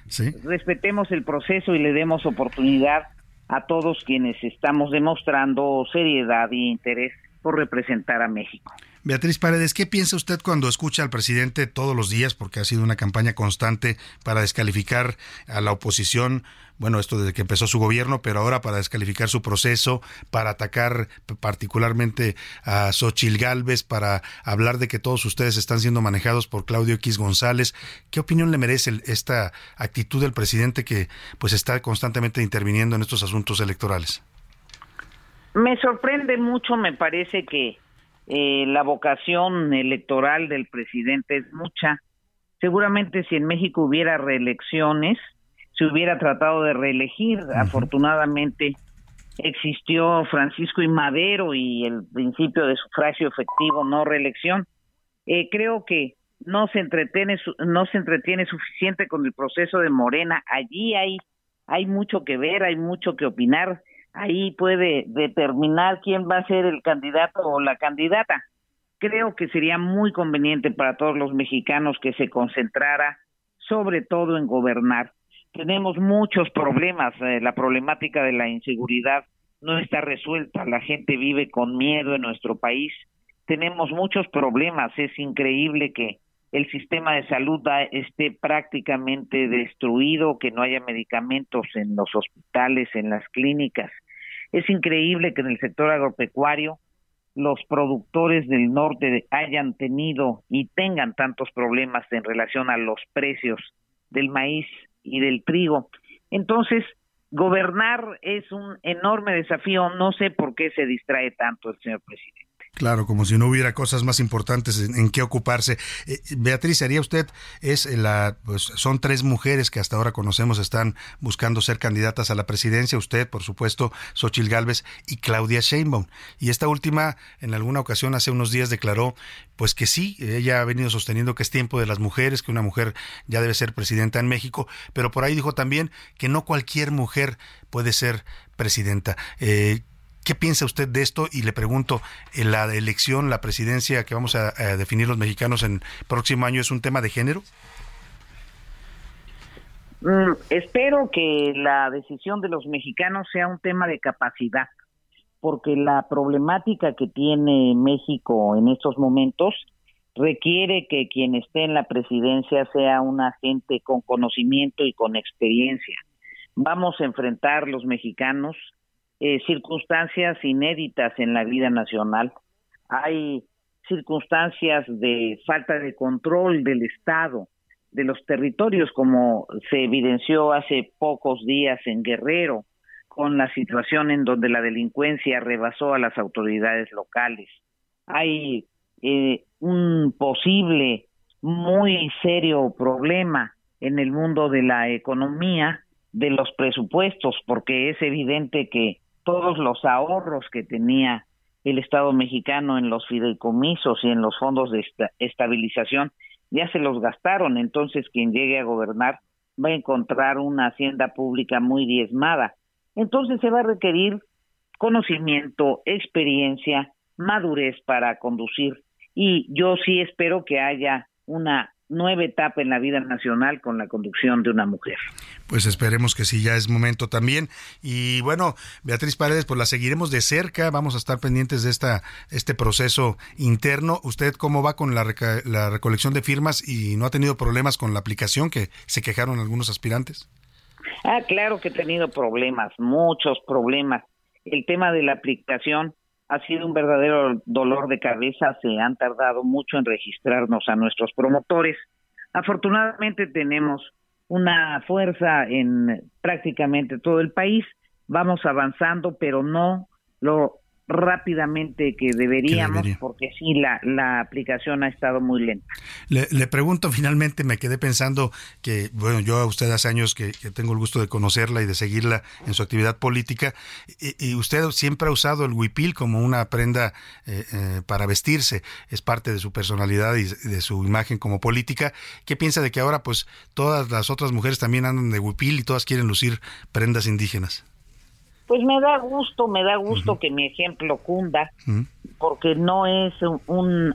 respetemos el proceso y le demos oportunidad a todos quienes estamos demostrando seriedad y interés por representar a México. Beatriz Paredes, ¿qué piensa usted cuando escucha al presidente todos los días, porque ha sido una campaña constante para descalificar a la oposición? Bueno, esto desde que empezó su gobierno, pero ahora para descalificar su proceso, para atacar particularmente a Xochil Gálvez, para hablar de que todos ustedes están siendo manejados por Claudio X González. ¿Qué opinión le merece esta actitud del presidente que pues está constantemente interviniendo en estos asuntos electorales? Me sorprende mucho, me parece que eh, la vocación electoral del presidente es mucha. Seguramente si en México hubiera reelecciones, se hubiera tratado de reelegir. Afortunadamente existió Francisco y Madero y el principio de sufragio efectivo, no reelección. Eh, creo que no se entretiene no se entretiene suficiente con el proceso de Morena. Allí hay hay mucho que ver, hay mucho que opinar ahí puede determinar quién va a ser el candidato o la candidata. Creo que sería muy conveniente para todos los mexicanos que se concentrara sobre todo en gobernar. Tenemos muchos problemas, eh, la problemática de la inseguridad no está resuelta, la gente vive con miedo en nuestro país, tenemos muchos problemas, es increíble que el sistema de salud esté prácticamente destruido, que no haya medicamentos en los hospitales, en las clínicas. Es increíble que en el sector agropecuario los productores del norte hayan tenido y tengan tantos problemas en relación a los precios del maíz y del trigo. Entonces, gobernar es un enorme desafío. No sé por qué se distrae tanto el señor presidente. Claro, como si no hubiera cosas más importantes en, qué ocuparse. Eh, Beatriz, ¿haría usted? Es la, pues, son tres mujeres que hasta ahora conocemos están buscando ser candidatas a la presidencia. Usted, por supuesto, Xochil Gálvez y Claudia Sheinbaum. Y esta última, en alguna ocasión, hace unos días declaró, pues que sí, ella ha venido sosteniendo que es tiempo de las mujeres, que una mujer ya debe ser presidenta en México, pero por ahí dijo también que no cualquier mujer puede ser presidenta. Eh, ¿Qué piensa usted de esto? Y le pregunto, ¿la elección, la presidencia que vamos a, definir los mexicanos en próximo año es un tema de género? Mm, espero que la decisión de los mexicanos sea un tema de capacidad, porque la problemática que tiene México en estos momentos requiere que quien esté en la presidencia sea una gente con conocimiento y con experiencia. Vamos a enfrentar los mexicanos eh, circunstancias inéditas en la vida nacional. Hay circunstancias de falta de control del Estado, de los territorios, como se evidenció hace pocos días en Guerrero, con la situación en donde la delincuencia rebasó a las autoridades locales. Hay eh, un posible muy serio problema en el mundo de la economía, de los presupuestos, porque es evidente que todos los ahorros que tenía el Estado mexicano en los fideicomisos y en los fondos de estabilización ya se los gastaron, entonces quien llegue a gobernar va a encontrar una hacienda pública muy diezmada. Entonces se va a requerir conocimiento, experiencia, madurez para conducir y yo sí espero que haya una nueva etapa en la vida nacional con la conducción de una mujer. Pues esperemos que sí, ya es momento también. Y bueno, Beatriz Paredes, pues la seguiremos de cerca, vamos a estar pendientes de esta, este proceso interno. ¿Usted cómo va con la, la recolección de firmas y no ha tenido problemas con la aplicación que se quejaron algunos aspirantes? Ah, claro que he tenido problemas, muchos problemas. El tema de la aplicación ha sido un verdadero dolor de cabeza, se han tardado mucho en registrarnos a nuestros promotores. Afortunadamente tenemos una fuerza en prácticamente todo el país, vamos avanzando, pero no lo rápidamente que deberíamos, porque sí, la, la aplicación ha estado muy lenta. Le, pregunto finalmente, me quedé pensando que, bueno, yo a usted hace años que, tengo el gusto de conocerla y de seguirla en su actividad política, y, usted siempre ha usado el huipil como una prenda eh, eh, para vestirse, es parte de su personalidad y de su imagen como política. ¿Qué piensa de que ahora pues todas las otras mujeres también andan de huipil y todas quieren lucir prendas indígenas? Pues me da gusto, me da gusto que mi ejemplo cunda, porque no es un,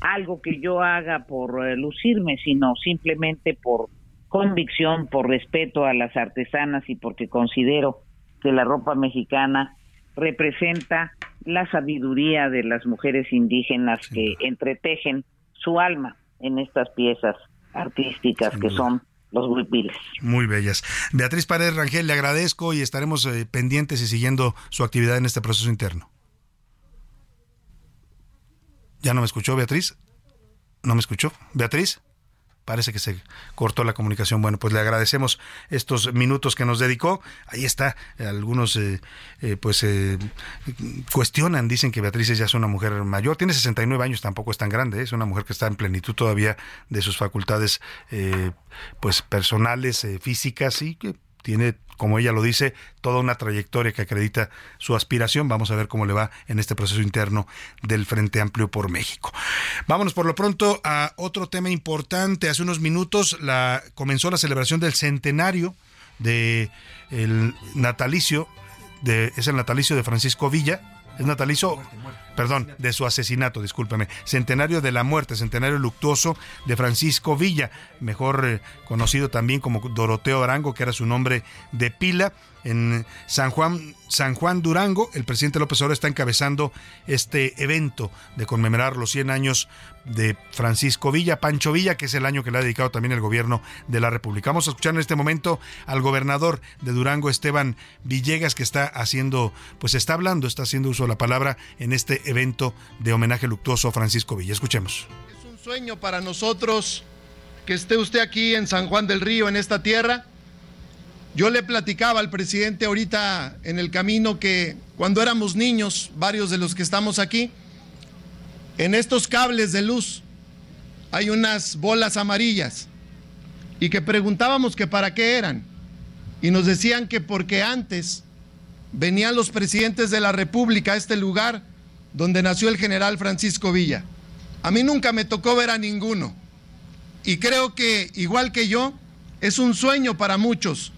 algo que yo haga por eh, lucirme, sino simplemente por convicción, por respeto a las artesanas y porque considero que la ropa mexicana representa la sabiduría de las mujeres indígenas que entretejen su alma en estas piezas artísticas que son los. Muy bellas. Beatriz Paredes Rangel, le agradezco y estaremos eh, pendientes y siguiendo su actividad en este proceso interno. ¿Ya no me escuchó, Beatriz? ¿No me escuchó? ¿Beatriz? Parece que se cortó la comunicación. Bueno, pues le agradecemos estos minutos que nos dedicó. Ahí está, algunos eh, eh, pues eh, cuestionan, dicen que Beatriz ya es una mujer mayor, tiene 69 años, tampoco es tan grande, es una mujer que está en plenitud todavía de sus facultades pues personales, físicas y que tiene, como ella lo dice, toda una trayectoria que acredita su aspiración. Vamos a ver cómo le va en este proceso interno del Frente Amplio por México. Vámonos por lo pronto a otro tema importante. Hace unos minutos comenzó la celebración del centenario de el natalicio de, es el natalicio de Francisco Villa, es natalicio, perdón, de su asesinato, discúlpeme. Centenario de la muerte, centenario luctuoso de Francisco Villa, mejor eh, conocido también como Doroteo Arango, que era su nombre de pila en San Juan, San Juan Durango. El presidente López Obrador está encabezando este evento de conmemorar los 100 años de Francisco Villa, Pancho Villa, que es el año que le ha dedicado también el gobierno de la República. Vamos a escuchar en este momento al gobernador de Durango, Esteban Villegas, que está haciendo, pues está hablando, está haciendo uso de la palabra en este evento de homenaje luctuoso a Francisco Villa. Escuchemos. Es un sueño para nosotros que esté usted aquí en San Juan del Río, en esta tierra yo le platicaba al presidente ahorita en el camino que cuando éramos niños, varios de los que estamos aquí, en estos cables de luz hay unas bolas amarillas y que preguntábamos que para qué eran. Y nos decían que porque antes venían los presidentes de la República a este lugar donde nació el general Francisco Villa. A mí nunca me tocó ver a ninguno. Y creo que, igual que yo, es un sueño para muchos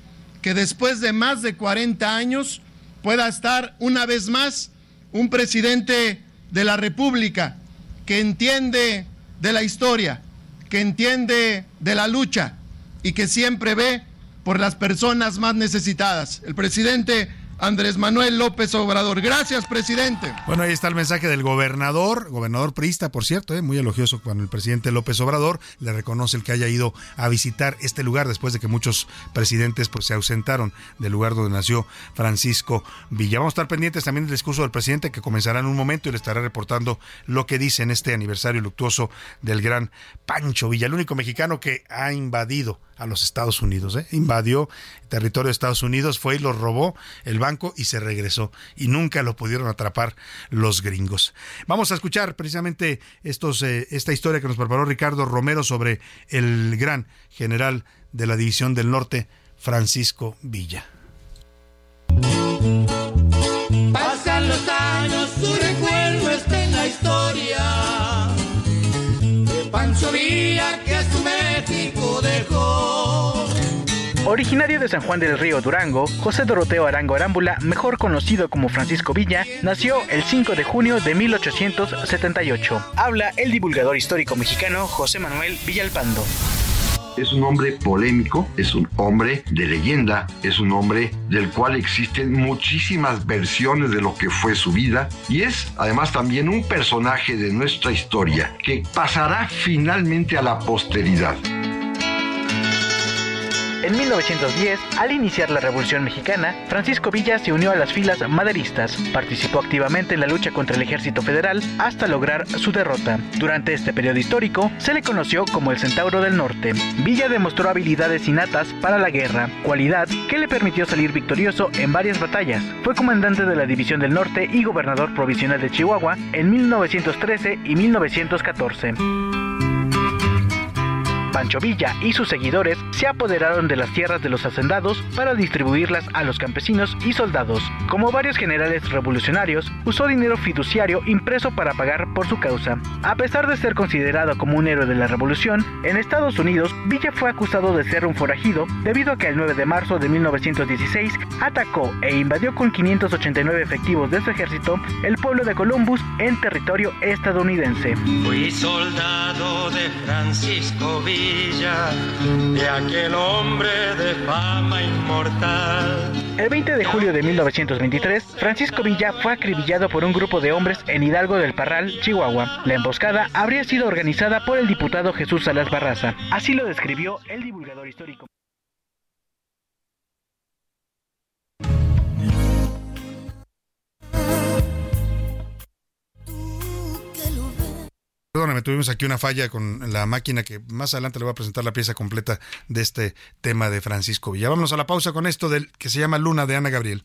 que después de más de 40 años pueda estar una vez más un presidente de la República que entiende de la historia, que entiende de la lucha y que siempre ve por las personas más necesitadas. El presidente Andrés Manuel López Obrador. Gracias, presidente. Bueno, ahí está el mensaje del gobernador, gobernador priista, por cierto, ¿eh? muy elogioso cuando el presidente López Obrador le reconoce el que haya ido a visitar este lugar después de que muchos presidentes pues, se ausentaron del lugar donde nació Francisco Villa. Vamos a estar pendientes también del discurso del presidente que comenzará en un momento y le estará reportando lo que dice en este aniversario luctuoso del gran Pancho Villa, el único mexicano que ha invadido a los Estados Unidos. ¿eh? Invadió territorio de Estados Unidos, fue y lo robó el banco y se regresó. Y nunca lo pudieron atrapar los gringos. Vamos a escuchar precisamente estos, eh, esta historia que nos preparó Ricardo Romero sobre el gran general de la División del Norte, Francisco Villa. Originario de San Juan del Río Durango, José Doroteo Arango Arámbula, mejor conocido como Francisco Villa, nació el 5 de junio de 1878. Habla el divulgador histórico mexicano José Manuel Villalpando. Es un hombre polémico, es un hombre de leyenda, es un hombre del cual existen muchísimas versiones de lo que fue su vida y es además también un personaje de nuestra historia que pasará finalmente a la posteridad. En 1910, al iniciar la Revolución Mexicana, Francisco Villa se unió a las filas maderistas. Participó activamente en la lucha contra el ejército federal hasta lograr su derrota. Durante este periodo histórico, se le conoció como el Centauro del Norte. Villa demostró habilidades innatas para la guerra, cualidad que le permitió salir victorioso en varias batallas. Fue comandante de la División del Norte y gobernador provisional de Chihuahua en 1913 y 1914. Pancho Villa y sus seguidores se apoderaron de las tierras de los hacendados para distribuirlas a los campesinos y soldados. Como varios generales revolucionarios, usó dinero fiduciario impreso para pagar por su causa. A pesar de ser considerado como un héroe de la revolución, en Estados Unidos Villa fue acusado de ser un forajido debido a que el 9 de marzo de 1916 atacó e invadió con 589 efectivos de su ejército el pueblo de Columbus en territorio estadounidense. Fui soldado de Francisco Villa aquel hombre de fama inmortal. El 20 de julio de 1923, Francisco Villa fue acribillado por un grupo de hombres en Hidalgo del Parral, Chihuahua. La emboscada habría sido organizada por el diputado Jesús Salas Barraza. Así lo describió el divulgador histórico. Perdóname, tuvimos aquí una falla con la máquina que más adelante le voy a presentar la pieza completa de este tema de Francisco Villa. Vámonos a la pausa con esto del que se llama Luna de Ana Gabriel.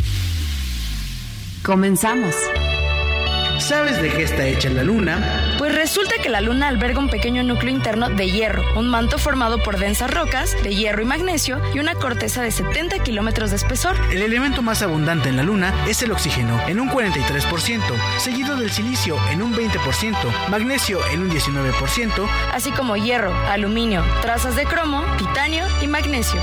Comenzamos. ¿Sabes de qué está hecha la luna? Pues resulta que la luna alberga un pequeño núcleo interno de hierro, un manto formado por densas rocas de hierro y magnesio y una corteza de 70 kilómetros de espesor. El elemento más abundante en la luna es el oxígeno, en un 43%, seguido del silicio en un 20%, magnesio en un 19%, así como hierro, aluminio, trazas de cromo, titanio y magnesio.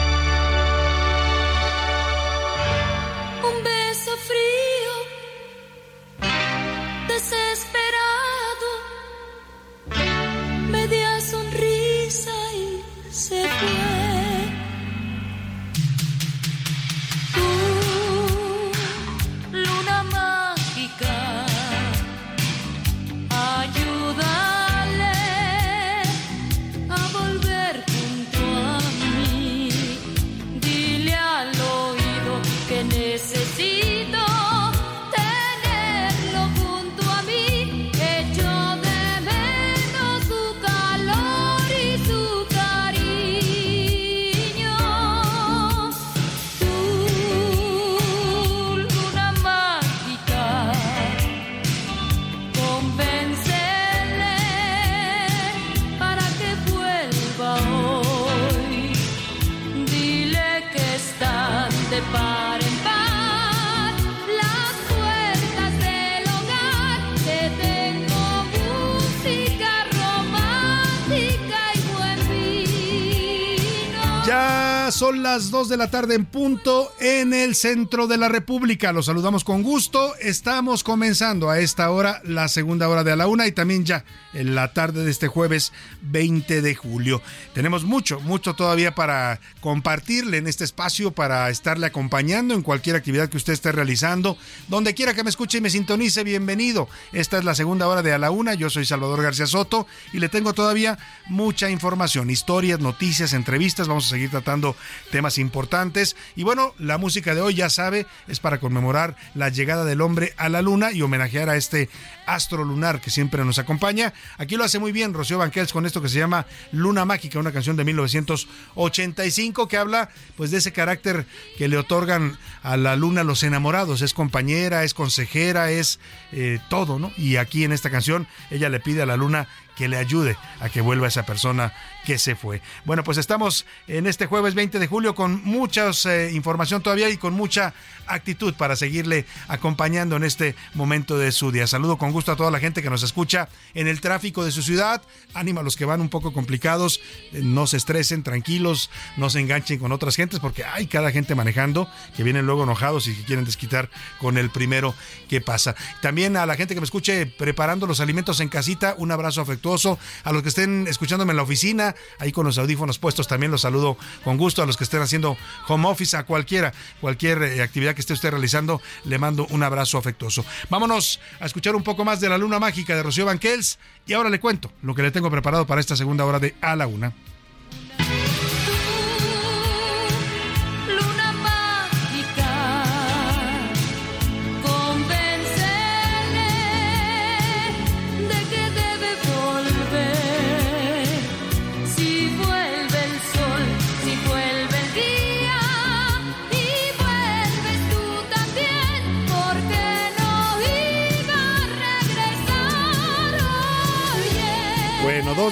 Son las 2 de la tarde en punto en el centro de la República. Los saludamos con gusto. Estamos comenzando a esta hora la segunda hora de a la una y también ya en la tarde de este jueves 20 de julio. Tenemos mucho, mucho todavía para compartirle en este espacio, para estarle acompañando en cualquier actividad que usted esté realizando. Donde quiera que me escuche y me sintonice, bienvenido. Esta es la segunda hora de a la una. Yo soy Salvador García Soto y le tengo todavía mucha información, historias, noticias, entrevistas. Vamos a seguir tratando temas importantes. Y bueno, la música de hoy, ya sabe, es para conmemorar la llegada del hombre a la luna y homenajear a este astro lunar que siempre nos acompaña. Aquí lo hace muy bien Rocío Banquels con esto que se llama Luna Mágica, una canción de 1985 que habla pues de ese carácter que le otorgan a la luna los enamorados. Es compañera, es consejera, es eh, todo, ¿no? Y aquí en esta canción ella le pide a la luna que le ayude a que vuelva esa persona que se fue. Bueno, pues estamos en este jueves 20 de julio con mucha eh, información todavía y con mucha actitud para seguirle acompañando en este momento de su día. Saludo con gusto a toda la gente que nos escucha en el tráfico de su ciudad. Ánimo a los que van un poco complicados, eh, no se estresen, tranquilos, no se enganchen con otras gentes porque hay cada gente manejando que vienen luego enojados y que quieren desquitar con el primero que pasa. También a la gente que me escuche preparando los alimentos en casita, un abrazo afectuoso. A los que estén escuchándome en la oficina, ahí con los audífonos puestos, también los saludo con gusto. A los que estén haciendo home office, a cualquiera, cualquier eh, actividad que esté usted realizando, le mando un abrazo afectuoso. Vámonos a escuchar un poco más de la luna mágica de Rocío Banquels y ahora le cuento lo que le tengo preparado para esta segunda hora de A la Una.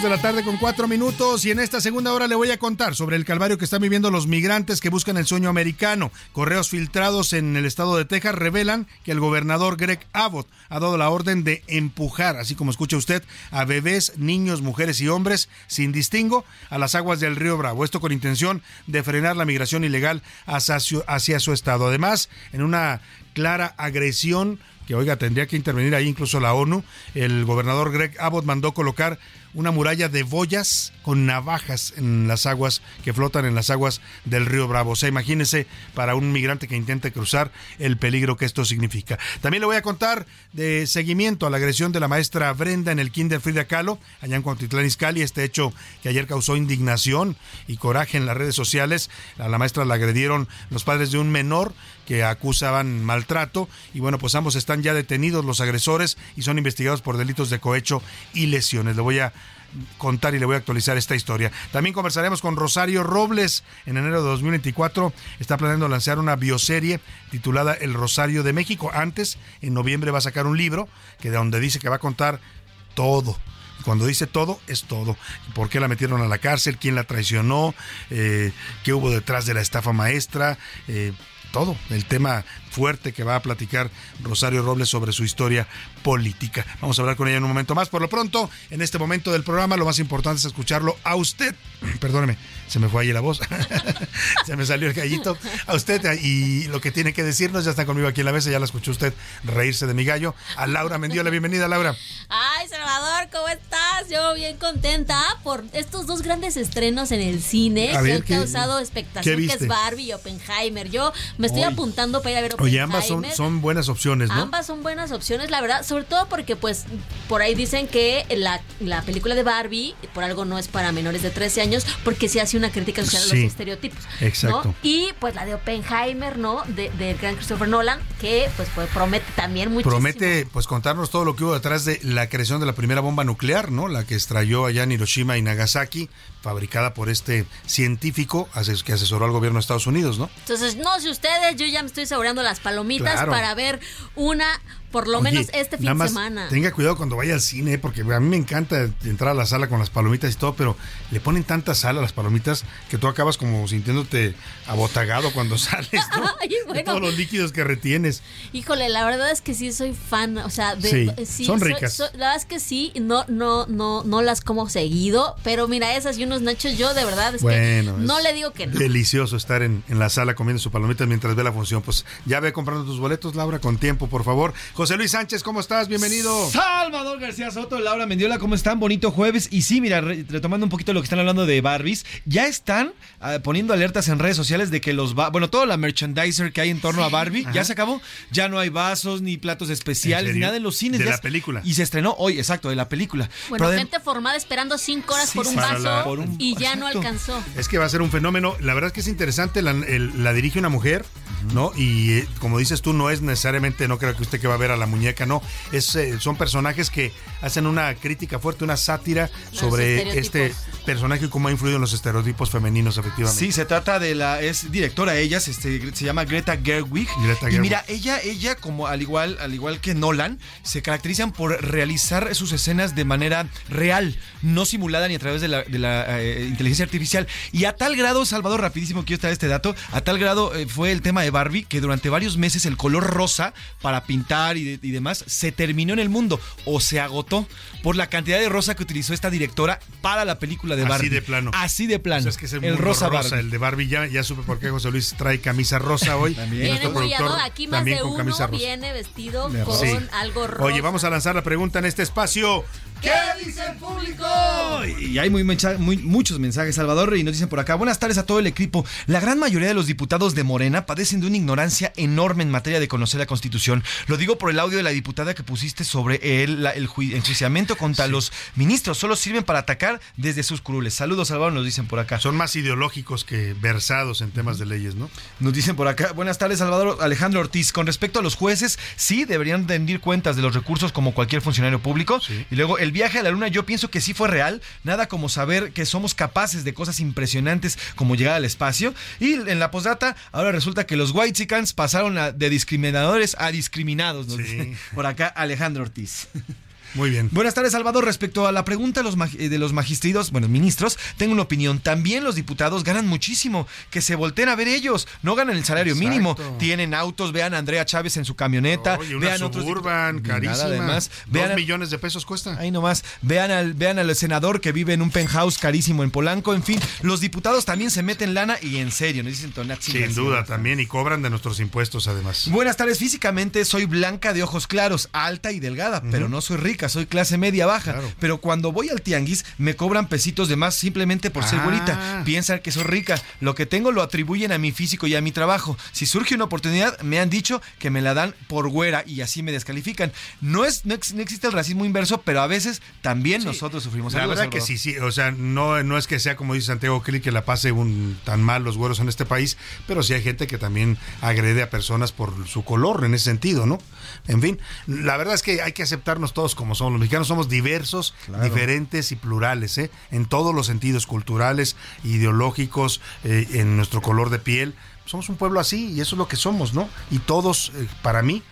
De la tarde con cuatro minutos y en esta segunda hora le voy a contar sobre el calvario que están viviendo los migrantes que buscan el sueño americano. Correos filtrados en el estado de Texas revelan que el gobernador Greg Abbott ha dado la orden de empujar, así como escucha usted, a bebés, niños, mujeres y hombres sin distingo a las aguas del río Bravo. Esto con intención de frenar la migración ilegal hacia su, hacia su estado. Además, en una clara agresión que oiga, tendría que intervenir ahí incluso la ONU. El gobernador Greg Abbott mandó colocar una muralla de boyas con navajas en las aguas que flotan en las aguas del río Bravo. O sea, imagínese para un migrante que intente cruzar el peligro que esto significa. También le voy a contar de seguimiento a la agresión de la maestra Brenda en el Kinder Frida Kahlo, allá en Cuautitlán Izcalli, este hecho que ayer causó indignación y coraje en las redes sociales. A la maestra la agredieron los padres de un menor que acusaban maltrato y bueno, pues ambos están ya detenidos los agresores y son investigados por delitos de cohecho y lesiones. Le voy a contar y le voy a actualizar esta historia. También conversaremos con Rosario Robles. En enero de 2024 está planeando lanzar una bioserie titulada El Rosario de México. Antes, en noviembre va a sacar un libro que de donde dice que va a contar todo. Cuando dice todo, es todo. ¿Por qué la metieron a la cárcel? ¿Quién la traicionó? Eh, ¿Qué hubo detrás de la estafa maestra? Eh, todo, el tema fuerte que va a platicar Rosario Robles sobre su historia política. Vamos a hablar con ella en un momento más. Por lo pronto, en este momento del programa, lo más importante es escucharlo a usted. *clears throat* Perdóneme, se me fue ahí la voz. *laughs* se me salió el gallito. A usted y lo que tiene que decirnos, ya está conmigo aquí en la mesa, ya la escuchó usted reírse de mi gallo. A Laura Mendiola, bienvenida Laura. Ay, Salvador, ¿cómo estás? Yo bien contenta por estos dos grandes estrenos en el cine A que ver, han ¿qué- causado qué expectación, que es Barbie y Oppenheimer. Yo me estoy Oy. apuntando para ir a ver Oppenheimer. Oye, ambas son, son buenas opciones, ¿no? Ambas son buenas opciones, la verdad, sobre todo porque pues por ahí dicen que la, la película de Barbie por algo no es para menores de 13 años porque se hace una crítica social a los estereotipos. exacto. ¿no? Y pues la de Oppenheimer, ¿no? De- del gran Christopher Nolan, que pues, pues, promete también muchísimo. Promete pues contarnos todo lo que hubo detrás de la creación de la primera bomba nuclear, ¿no? La que extrayó allá en Hiroshima y Nagasaki, fabricada por este científico que asesoró al gobierno de Estados Unidos, ¿no? Entonces, no sé ustedes, yo ya me estoy saboreando las palomitas Claro. para ver una, por lo Oye, menos este fin de semana. Tenga cuidado cuando vaya al cine, porque a mí me encanta entrar a la sala con las palomitas y todo, pero le ponen tanta sal a las palomitas que tú acabas como sintiéndote abotagado cuando *laughs* sales, ¿no? Ay, bueno. todos los líquidos que retienes. Híjole, la verdad es que sí soy fan, o sea, de, Sí, eh, son soy- ricas. soy- la verdad es que sí, no, no, no, no las como seguido, pero mira, esas y unos nachos, yo de verdad es Bueno, que no es le digo que no. Delicioso estar en, en la sala comiendo sus palomitas mientras ve la función. Pues ya ve comprando tus boletos, Laura, con tiempo, por favor. José Luis Sánchez, ¿cómo estás? Bienvenido. Salvador García Soto, Laura Mendiola, ¿cómo están? Bonito jueves. Y sí, mira, re- retomando un poquito lo que están hablando de Barbies, ya están ah, poniendo alertas en redes sociales de que los bueno, toda la merchandiser que hay en torno a Barbie Ajá. ya se acabó. Ya no hay vasos ni platos especiales ¿En ni nada en los cines. De ya la es- película. Y se estrenó hoy, exacto, de la película. Bueno, Pero gente formada esperando cinco horas Sí, por un vaso. para la- por un un- Y ya no alcanzó. Es que va a ser un fenómeno. La verdad es que es interesante. La, el- la dirige una mujer, ¿no? Y eh, como dices tú, no es necesariamente, no creo que usted que va a ver a la muñeca, no. Es, eh, son personajes que hacen una crítica fuerte, una sátira sobre este personaje y cómo ha influido en los estereotipos femeninos, efectivamente. Sí, se trata de la es directora ella, este, se llama Greta Gerwig. Greta y Gerwig. mira, ella ella como al igual al igual que Nolan, se caracterizan por realizar sus escenas de manera real, no simulada ni a través de la, de la, eh, inteligencia artificial. Y a tal grado, Salvador, rapidísimo quiero traer este dato, a tal grado eh, fue el tema de Barbie que durante varios meses el color rosa para pintar y, de- y demás se terminó en el mundo o se agotó por la cantidad de rosa que utilizó esta directora para la película de Así Barbie. de plano. Así de plano. O sea, es que es el, el mundo rosa, Barbie. el de Barbie. Ya, ya supe por qué José Luis trae camisa rosa hoy. *laughs* Y Viene nuestro productor. Aquí más también de con uno camisa rosa. viene vestido con rosa. algo rosa. Oye, vamos a lanzar la pregunta en este espacio. ¿Qué dice el público? Y hay muy, muy- muchos mensajes, Salvador, y nos dicen por acá, buenas tardes a todo el equipo. La gran mayoría de los diputados de Morena padecen de una ignorancia enorme en materia de conocer la Constitución. Lo digo por el audio de la diputada que pusiste sobre el, la- el ju- enjuiciamiento contra los ministros. Solo sirven para atacar desde sus curules. Saludos, Salvador, nos dicen por acá. Son más ideológicos que versados en temas de leyes, ¿no? Nos dicen por acá, buenas tardes Salvador Alejandro Ortiz, con respecto a los jueces, sí deberían rendir cuentas de los recursos como cualquier funcionario público. Y luego el viaje a la luna yo pienso que sí fue real, nada como saber que somos capaces de cosas impresionantes como llegar al espacio. Y en la postdata, ahora resulta que los White pasaron a- de discriminadores a discriminados, nos dice por acá Alejandro Ortiz. *laughs* Muy bien. Buenas tardes, Salvador. Respecto a la pregunta de los, eh, magistrados, bueno, ministros, tengo una opinión. También los diputados ganan muchísimo. Que se volteen a ver ellos. No ganan el salario Exacto. mínimo. Tienen autos. Vean a Andrea Chávez en su camioneta. Oye, una vean otros Suburban, carísima. Nada de más. Dos Vean millones de pesos cuesta. Ahí nomás. Vean al, vean al senador que vive en un penthouse carísimo en Polanco. En fin, los diputados también se meten lana y en serio. Nos dicen Tonat, Sin duda, también. Y cobran de nuestros impuestos, además. Buenas tardes, físicamente soy blanca de ojos claros, alta y delgada, pero no soy rica, soy clase media baja. Pero cuando voy al tianguis me cobran pesitos de más simplemente por ser Ah. güerita. Piensan que soy rica. Lo que tengo lo atribuyen a mi físico y a mi trabajo. Si surge una oportunidad, me han dicho que me la dan por güera y así me descalifican. No es no, ex- no existe el racismo inverso, pero a veces también nosotros sufrimos. La verdad que sí, sí. O sea, no, no es que sea como dice Santiago Click que la pase un, tan mal los güeros en este país, pero sí hay gente que también agrede a personas por su color en ese sentido, ¿no? En fin, la verdad es que hay que aceptarnos todos como somos. Los mexicanos somos diversos, diferentes y plurales, ¿eh? En todos los sentidos, culturales, ideológicos, eh, en nuestro color de piel. Somos un pueblo así y eso es lo que somos, ¿no? Y todos, eh, para mí,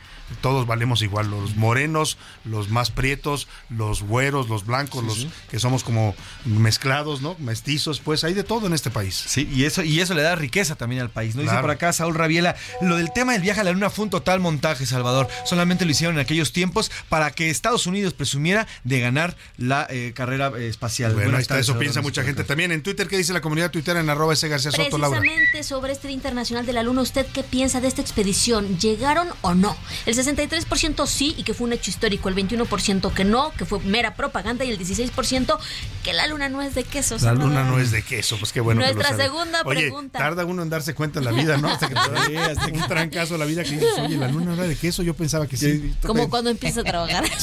todos valemos igual, los morenos, los más prietos, los güeros, los blancos, los que somos como mezclados, ¿no? Mestizos, pues hay de todo en este país. Sí, y eso, y eso le da riqueza también al país. ¿no? Dice Claro. por acá Saúl Rabiela, lo del tema del viaje a la luna fue un total montaje, Salvador. Solamente lo hicieron en aquellos tiempos para que Estados Unidos presumiera de ganar la eh, carrera eh, espacial. Bueno, Buenas ahí está, tardes, eso Salvador, piensa mucha dice gente también. En Twitter, ¿qué dice la comunidad Twitter en arroba ese García Soto, Laura? Precisamente sobre este Día Internacional de la Luna, ¿usted qué piensa de esta expedición? ¿Llegaron o no? El 63% sí y que fue un hecho histórico, el 21% que no, que fue mera propaganda y el 16% que la luna no es de queso. La luna no es de queso, pues qué bueno. que lo Nuestra sabe. segunda Oye, pregunta. tarda uno en darse cuenta en la vida, ¿no? Hasta que Sí, hasta un trancazo la vida que dices, oye, la luna no era de queso, yo pensaba que sí. Como cuando empieza a trabajar. *laughs*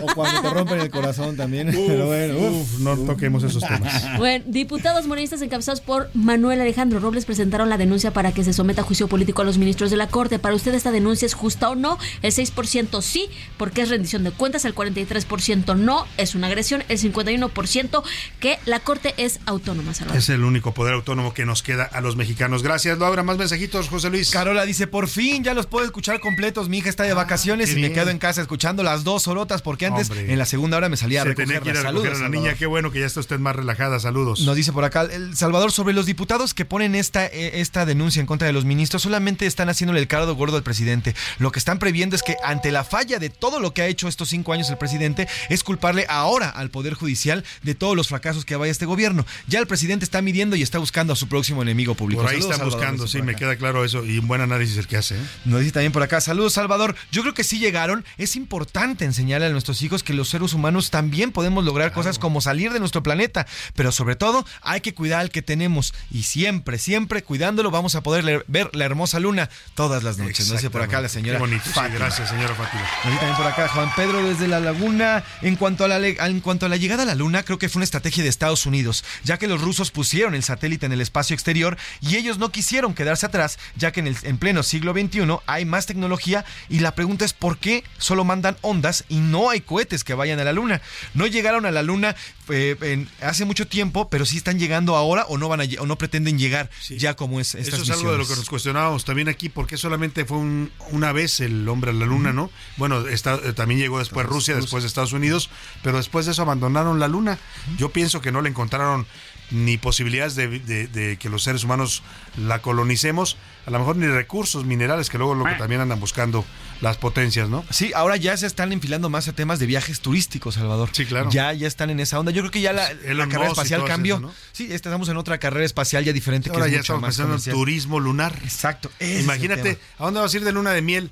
O cuando te rompen el corazón también. Uf, Pero bueno, uf. uf, no toquemos esos temas. *laughs* Bueno, diputados morenistas encabezados por Manuel Alejandro Robles presentaron la denuncia para que se someta a juicio político a los ministros de la Corte. Para usted esta denuncia es justa o no? El 6% sí, porque es rendición de cuentas, el 43% no, es una agresión, el 51% que la Corte es autónoma. Salvador. Es el único poder autónomo que nos queda a los mexicanos. Gracias, Laura. Más mensajitos, José Luis. Carola dice, por fin ya los puedo escuchar completos. Mi hija está de vacaciones qué y me quedo en casa escuchando las dos horotas porque antes Hombre. en la segunda hora me salía a Se tenía que ir a recoger Saludos, a la niña. Qué bueno que ya está usted más relajada. Saludos. Nos dice por acá el Salvador sobre los diputados que ponen esta, eh, esta denuncia en contra de los ministros, solamente están haciéndole el caldo gordo al presidente. Lo que están previendo es que ante la falla de todo lo que ha hecho estos cinco años el presidente, es culparle ahora al Poder Judicial de todos los fracasos que vaya este gobierno. Ya el presidente está midiendo y está buscando a su próximo enemigo público. Por ahí Saludos, están Salvador, buscando, sí, me queda claro eso. Y un buen análisis el que hace. ¿eh? Nos dice también por acá, saludos Salvador. Yo creo que sí llegaron. Es importante enseñarle a nuestros hijos que los seres humanos también podemos lograr cosas como salir de nuestro planeta. Pero sobre todo hay que cuidar al que tenemos. Y siempre, siempre cuidándolo vamos a poder ver la hermosa luna todas las noches. Nos dice por acá la señora Qué bonito, gracias, señora Fátima. También por acá, Juan Pedro desde la laguna. En cuanto, a la, en cuanto a la llegada a la luna, creo que fue una estrategia de Estados Unidos, ya que los rusos pusieron el satélite en el espacio exterior y ellos no quisieron quedarse atrás, ya que en, el, en pleno siglo XXI hay más tecnología y la pregunta es por qué solo mandan ondas y no hay cohetes que vayan a la luna. No llegaron a la luna eh, en- hace mucho tiempo, pero sí están llegando ahora o no van a o no pretenden llegar ya como es estas Eso es algo de lo que nos cuestionábamos también aquí, porque solamente fue un- una vez el hombre a la luna, ¿no? Bueno, está- eh, también llegó después Rusia, después de Estados Unidos, pero después de eso abandonaron la luna. Yo pienso que no le encontraron ni posibilidades de, de- de que los seres humanos la colonicemos, a lo mejor ni recursos minerales, que luego lo que también andan buscando las potencias, ¿no? Sí, ahora ya se están enfilando más a temas de viajes turísticos, Salvador. Sí, claro. Ya, ya están en esa onda. Yo creo que ya la, la Elon carrera espacial cambió. eso, ¿no? Sí, estamos en otra carrera espacial ya diferente. Ahora que es ya mucho estamos más pensando en turismo lunar. Exacto. es Imagínate. ¿a dónde vas a ir de luna de miel?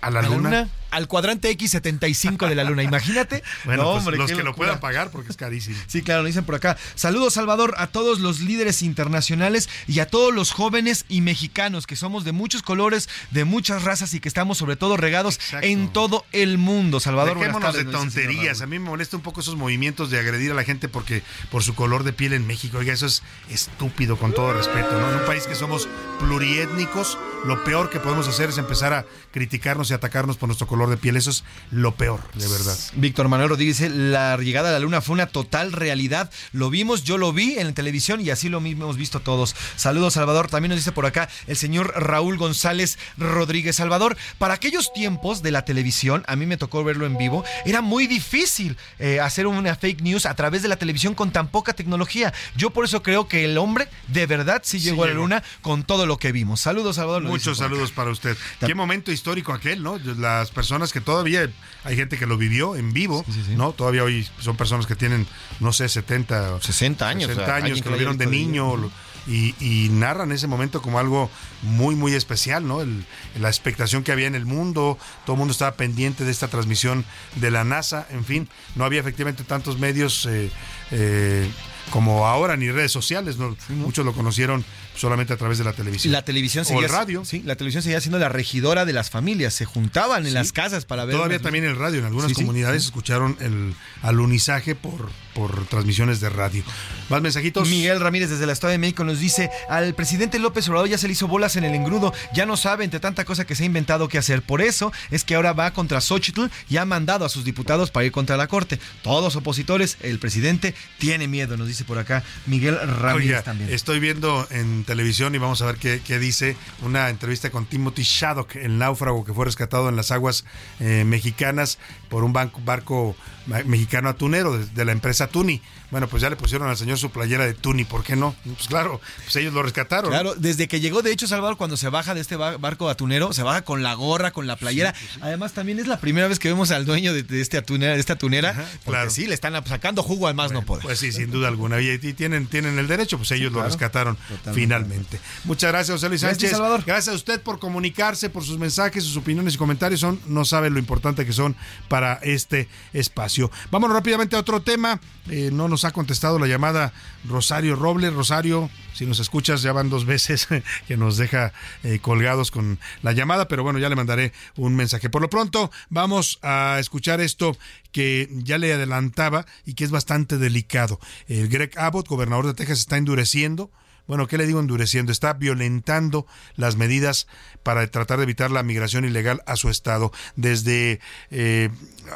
¿A la, ¿A la luna? luna? Al cuadrante X75 de la luna, imagínate. *laughs* Bueno, No, pues hombre, los que lo puedan pagar porque es carísimo. Sí, claro, lo dicen por acá. Saludos, Salvador, a todos los líderes internacionales y a todos los jóvenes y mexicanos que somos de muchos colores, de muchas razas y que estamos sobre todo regados en todo el mundo. Salvador, Dejémonos de tardes, señor tonterías. A mí me molesta un poco esos movimientos de agredir a la gente porque por su color de piel en México. Oiga, eso es estúpido, con todo respeto. ¿no? En un país que somos pluriétnicos, lo peor que podemos hacer es empezar a criticarnos y atacarnos por nuestro color de piel. Eso es lo peor, de verdad. Víctor Manuel Rodríguez dice, la llegada a la luna fue una total realidad. Lo vimos, yo lo vi en la televisión y así lo mismo hemos visto todos. Saludos, Salvador. También nos dice por acá el señor Raúl González Rodríguez. Salvador, para aquellos tiempos de la televisión, a mí me tocó verlo en vivo, era muy difícil eh, hacer una fake news a través de la televisión con tan poca tecnología. Yo por eso creo que el hombre de verdad sí llegó a la luna con todo lo que vimos. Saludos, Salvador. Muchos acá. saludos para usted. Qué momento histórico aquel, ¿no? Las personas que todavía, hay gente que lo vivió en vivo, ¿no? Todavía hoy son personas que tienen, no sé, 70 o 60 años, 60 o sea, años, que que lo vieron de niño lo- y, y narran ese momento como algo muy, muy especial, ¿no? El- la expectación que había en el mundo, todo el mundo estaba pendiente de esta transmisión de la NASA, en fin, no había efectivamente tantos medios eh, eh, como ahora, ni redes sociales, ¿no? Muchos lo conocieron solamente a través de la televisión. La televisión o seguía, el radio. Sí, la televisión seguía siendo la regidora de las familias. Se juntaban en las casas para ver. Todavía unas- también el radio. En algunas sí, comunidades sí. escucharon el alunizaje por, por transmisiones de radio. Más mensajitos. Miguel Ramírez desde la Estado de México nos dice, al presidente López Obrador ya se le hizo bolas en el engrudo, ya no sabe entre tanta cosa que se ha inventado qué hacer. Por eso es que ahora va contra Xochitl y ha mandado a sus diputados para ir contra la Corte. Todos opositores, el presidente tiene miedo, nos dice por acá Miguel Ramírez Oiga, también. estoy viendo en televisión y vamos a ver qué, qué dice una entrevista con Timothy Shaddock, el náufrago que fue rescatado en las aguas eh, mexicanas por un banco- barco ma- mexicano atunero de, de la empresa Tuni. Bueno, pues ya le pusieron al señor su playera de Tuni, ¿por qué no? Pues claro, pues ellos lo rescataron. Claro, desde que llegó, de hecho, Salvador, cuando se baja de este ba- barco atunero, se baja con la gorra, con la playera. Además, también es la primera vez que vemos al dueño de, de este atunera, de esta tunera, porque claro. sí, le están sacando jugo al más no poder. Pues sí, sin duda alguna. Y, y tienen, tienen el derecho, pues ellos lo claro. rescataron Totalmente. finalmente. Muchas gracias, José Luis Gracias, Sánchez. Salvador. Gracias a usted por comunicarse, por sus mensajes, sus opiniones y comentarios. Son, no sabe lo importante que son para este espacio. Vámonos rápidamente a otro tema. Eh, no nos ha contestado la llamada Rosario Robles. Rosario, si nos escuchas, ya van dos veces *laughs* que nos deja eh, colgados con la llamada, pero bueno, ya le mandaré un mensaje. Por lo pronto, vamos a escuchar esto que ya le adelantaba y que es bastante delicado. El Greg Abbott, gobernador de Texas, está endureciendo. Bueno, ¿qué le digo endureciendo? Está violentando las medidas para tratar de evitar la migración ilegal a su estado. Desde eh,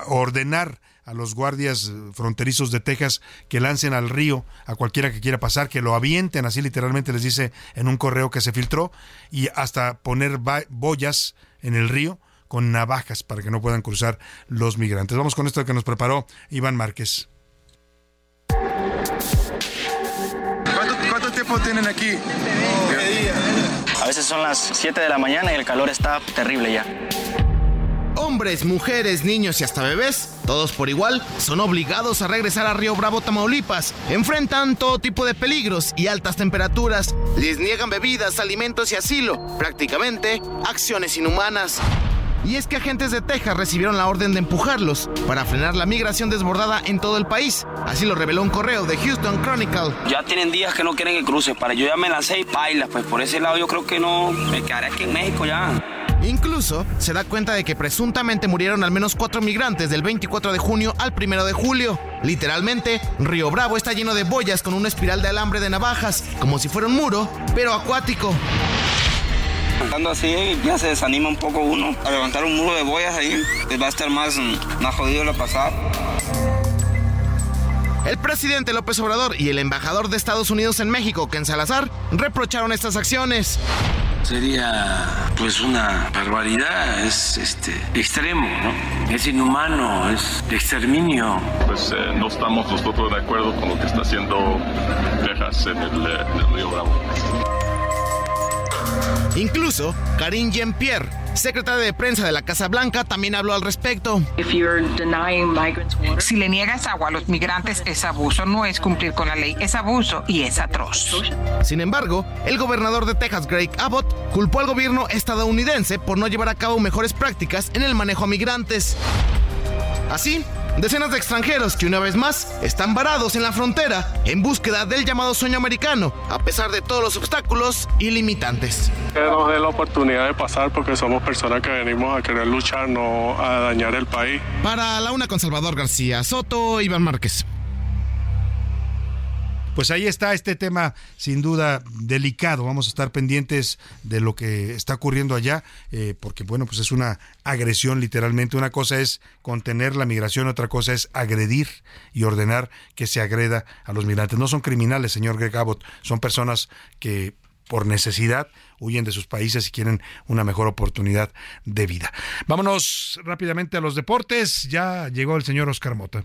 ordenar a los guardias fronterizos de Texas que lancen al río a cualquiera que quiera pasar, que lo avienten, así literalmente les dice en un correo que se filtró, y hasta poner boyas en el río con navajas para que no puedan cruzar los migrantes. Vamos con esto que nos preparó Iván Márquez. ¿Cuánto, cuánto tiempo tienen aquí? A veces son las 7 de la mañana y el calor está terrible ya. Hombres, mujeres, niños y hasta bebés, todos por igual, son obligados a regresar a Río Bravo, Tamaulipas. Enfrentan todo tipo de peligros y altas temperaturas. Les niegan bebidas, alimentos y asilo. Prácticamente, acciones inhumanas. Y es que agentes de Texas recibieron la orden de empujarlos para frenar la migración desbordada en todo el país. Así lo reveló un correo de Houston Chronicle. Ya tienen días que no quieren que cruce. Para yo ya me lancé y paila. Pues por ese lado yo creo que no me quedaré aquí en México ya. Incluso se da cuenta de que presuntamente murieron al menos cuatro migrantes del 24 de junio al 1 de julio. Literalmente, Río Bravo está lleno de boyas con una espiral de alambre de navajas, como si fuera un muro, pero acuático. Andando así ya se desanima un poco uno. A levantar un muro de boyas ahí pues va a estar más, más jodido la pasada. El presidente López Obrador y el embajador de Estados Unidos en México, Ken Salazar, reprocharon estas acciones. Sería pues una barbaridad, es este extremo, ¿no? Es inhumano, es exterminio. Pues eh, no estamos nosotros de acuerdo con lo que está haciendo Texas en el, eh, en el Río Bravo. Incluso, Karine Jean-Pierre, secretaria de prensa de la Casa Blanca, también habló al respecto. Si le niegas agua a los migrantes es abuso, no es cumplir con la ley, es abuso y es atroz. Sin embargo, el gobernador de Texas, Greg Abbott, culpó al gobierno estadounidense por no llevar a cabo mejores prácticas en el manejo a migrantes. Así, decenas de extranjeros que una vez más están varados en la frontera en búsqueda del llamado sueño americano, a pesar de todos los obstáculos y limitantes. Que nos dé la oportunidad de pasar porque somos personas que venimos a querer luchar, no a dañar el país. Para la una con Salvador García Soto, Iván Márquez. Pues ahí está este tema sin duda delicado. Vamos a estar pendientes de lo que está ocurriendo allá, eh, porque bueno, pues es una agresión literalmente. Una cosa es contener la migración, otra cosa es agredir y ordenar que se agreda a los migrantes. No son criminales, señor Greg Abbott, son personas que por necesidad huyen de sus países y quieren una mejor oportunidad de vida. Vámonos rápidamente a los deportes. Ya llegó el señor Oscar Mota.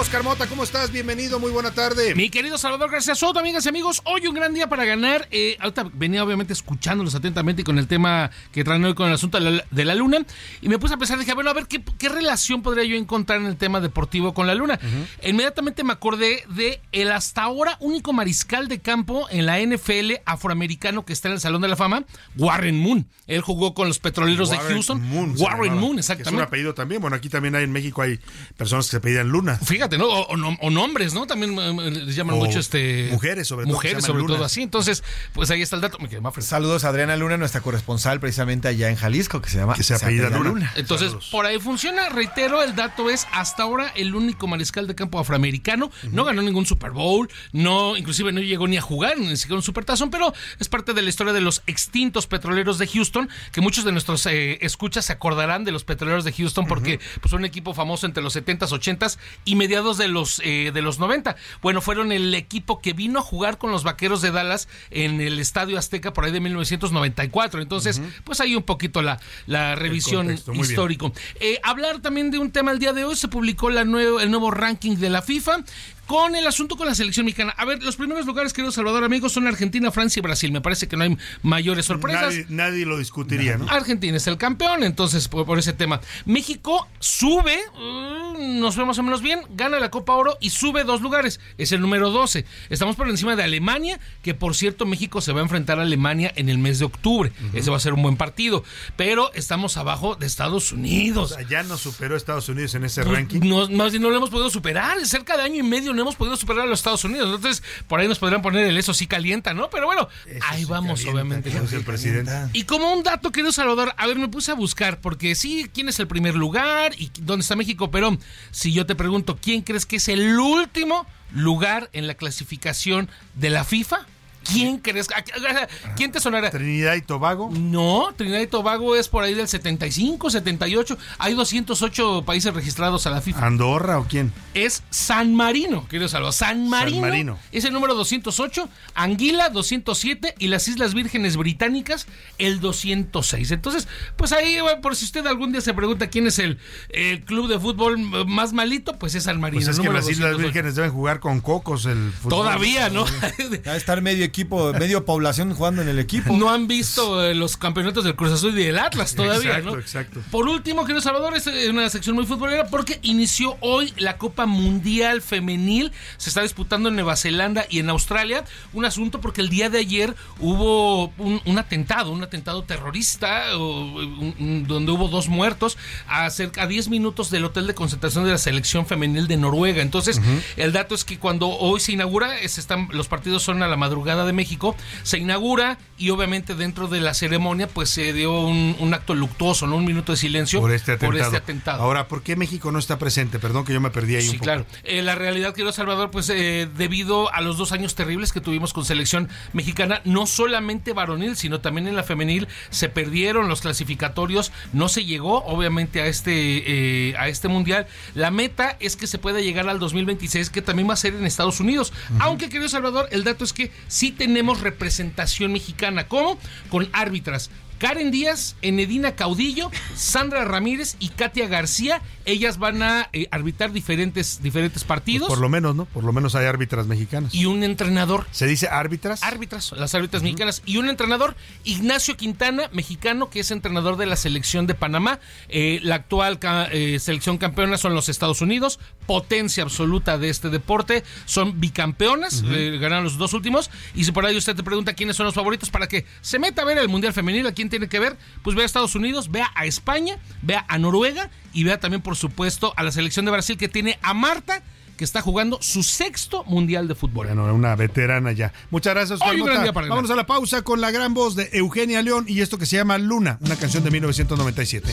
Oscar Mota, ¿cómo estás? Bienvenido, muy buena tarde. Mi querido Salvador García Soto, amigas y amigos, hoy un gran día para ganar. Eh, ahorita venía obviamente escuchándolos atentamente con el tema que traen hoy con el asunto de la, de la luna y me puse a pensar, dije, bueno, a ver, ¿qué, qué relación podría yo encontrar en el tema deportivo con la luna? Inmediatamente me acordé de el hasta ahora único mariscal de campo en la NFL afroamericano que está en el Salón de la Fama, Warren Moon. Él jugó con los petroleros de Houston. Warren Moon, que Es un exactamente. apellido también. Bueno, aquí también hay en México hay personas que se pedían Luna. Fíjate, ¿no? O, o nom- o nombres, ¿no? También eh, les llaman O mucho este. mujeres, sobre todo, Mujeres, sobre todo así. Entonces, pues ahí está el dato. Me quedé más fresco. Saludos a Adriana Luna, nuestra corresponsal precisamente allá en Jalisco, que se llama Que se apellida Luna. Entonces, por ahí funciona. Reitero, el dato es hasta ahora el único mariscal de campo afroamericano. No ganó ningún Super Bowl, no, inclusive no llegó ni a jugar, ni siquiera un Supertazón, pero es parte de la historia de los extintos petroleros de Houston, que muchos de nuestros eh, escuchas se acordarán de los petroleros de Houston porque pues, son un equipo famoso entre los 70s, 80s y mediados de los, eh, de los 90. Bueno, fueron el equipo que vino a jugar con los vaqueros de Dallas en el Estadio Azteca por ahí de 1994. Entonces, pues ahí un poquito la, la revisión histórico. Eh, hablar también de un tema el día de hoy, se publicó la nuevo, el nuevo ranking de la FIFA con el asunto con la selección mexicana. A ver, los primeros lugares, querido Salvador, amigos, son Argentina, Francia y Brasil. Me parece que no hay mayores sorpresas. Nadie, nadie lo discutiría, ¿no? Argentina es el campeón, entonces por, por ese tema. México sube, mm, nos vemos más o menos bien, gana la Copa Oro y sube dos lugares. Es el número 12. Estamos por encima de Alemania, que por cierto México se va a enfrentar a Alemania en el mes de octubre. Ese va a ser un buen partido. Pero estamos abajo de Estados Unidos. O sea, ya nos superó Estados Unidos en ese Pues, ranking. No, más bien no lo hemos podido superar. Cerca de año y medio no hemos podido superar a los Estados Unidos. Entonces, por ahí nos podrían poner el eso sí calienta, ¿no? Pero bueno, ahí vamos, obviamente. Dice el presidente. Y como un dato, querido Salvador, a ver, me puse a buscar, porque sí, quién es el primer lugar y dónde está México, pero si yo te pregunto, ¿quién crees que es el último lugar en la clasificación de la FIFA? ¿Quién crees? ¿A- a- a- ¿Quién te sonará? Trinidad y Tobago. No, Trinidad y Tobago es por ahí del 75, 78. Hay 208 países registrados a la FIFA. ¿Andorra o quién? Es San Marino, querido Salvador. San Marino, Marino. es el número 208, Anguila 207 y las Islas Vírgenes Británicas el 206. Entonces, pues ahí, bueno, por si usted algún día se pregunta quién es el, el club de fútbol más malito, pues es San Marino. Pues es que las Islas 208. Vírgenes deben jugar con cocos el fútbol. Todavía, ¿no? Va *laughs* a estar medio equipo, medio población jugando en el equipo. No han visto eh, los campeonatos del Cruz Azul y del Atlas todavía, Exacto, ¿no? exacto. Por último, querido Salvador, es eh, una sección muy futbolera porque inició hoy la Copa Mundial Femenil. Se está disputando en Nueva Zelanda y en Australia. Un asunto porque el día de ayer hubo un, un atentado, un atentado terrorista, o, un- un- donde hubo dos muertos a cerca a 10 minutos del hotel de concentración de la selección femenil de Noruega. Entonces, el dato es que cuando hoy se inaugura, es- están, los partidos son a la madrugada de México, se inaugura y obviamente dentro de la ceremonia pues se dio un, un acto luctuoso, ¿no? Un minuto de silencio Por este atentado. este atentado. Ahora, ¿por qué México no está presente? Perdón que yo me perdí ahí un Sí, poco. claro. Eh, la realidad, querido Salvador, pues eh, debido a los dos años terribles que tuvimos con selección mexicana, no solamente varonil, sino también en la femenil, se perdieron los clasificatorios, no se llegó, obviamente, a este, eh, a este mundial. La meta es que se pueda llegar al 2026, que también va a ser en Estados Unidos. Aunque, querido Salvador, el dato es que sí tenemos representación mexicana. ¿Cómo? Con árbitras. Karen Díaz, Enedina Caudillo, Sandra Ramírez y Katia García. Ellas van a eh, arbitrar diferentes, diferentes partidos. Por lo menos, ¿no? Por lo menos hay árbitras mexicanas. Y un entrenador. ¿Se dice árbitras? Árbitras, las árbitras mexicanas. Y un entrenador, Ignacio Quintana, mexicano, que es entrenador de la selección de Panamá. Eh, la actual eh, selección campeona son los Estados Unidos, potencia absoluta de este deporte. Son bicampeonas, eh, ganaron los dos últimos. Y si por ahí usted te pregunta quiénes son los favoritos para que se meta a ver el Mundial Femenil, ¿a quién tiene que ver? Pues vea a Estados Unidos, vea a España, vea a Noruega y vea también, por supuesto, a la selección de Brasil que tiene a Marta que está jugando su sexto mundial de fútbol. Bueno, una veterana ya. Muchas gracias, Hoy un gran día para. Vámonos a la pausa con la gran voz de Eugenia León y esto que se llama Luna, una canción de 1997.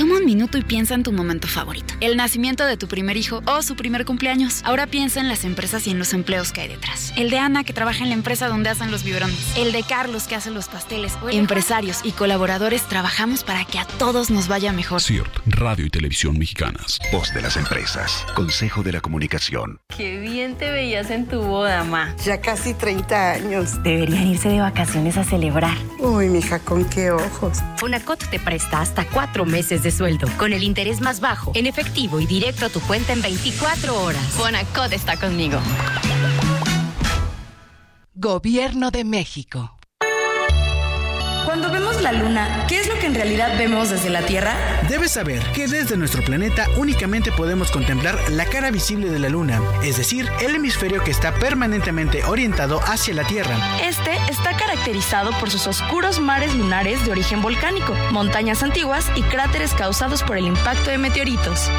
Toma un minuto y piensa en tu momento favorito. El nacimiento de tu primer hijo o su primer cumpleaños. Ahora piensa en las empresas y en los empleos que hay detrás. El de Ana, que trabaja en la empresa donde hacen los biberones. El de Carlos, que hace los pasteles. O el Empresarios y colaboradores trabajamos para que a todos nos vaya mejor. CIRT, Radio y Televisión Mexicanas. Voz de las empresas. Consejo de la comunicación. Qué bien te veías en tu boda, ma. Ya casi 30 años. Deberían irse de vacaciones a celebrar. Uy, mija, con qué ojos. Fonacot te presta hasta cuatro meses de sueldo, con el interés más bajo, en efectivo y directo a tu cuenta en 24 horas. Fonacot está conmigo. Gobierno de México. Vemos la luna, ¿qué es lo que en realidad vemos desde la Tierra? Debes saber que desde nuestro planeta únicamente podemos contemplar la cara visible de la luna, es decir, el hemisferio que está permanentemente orientado hacia la Tierra. Este está caracterizado por sus oscuros mares lunares de origen volcánico, montañas antiguas y cráteres causados por el impacto de meteoritos.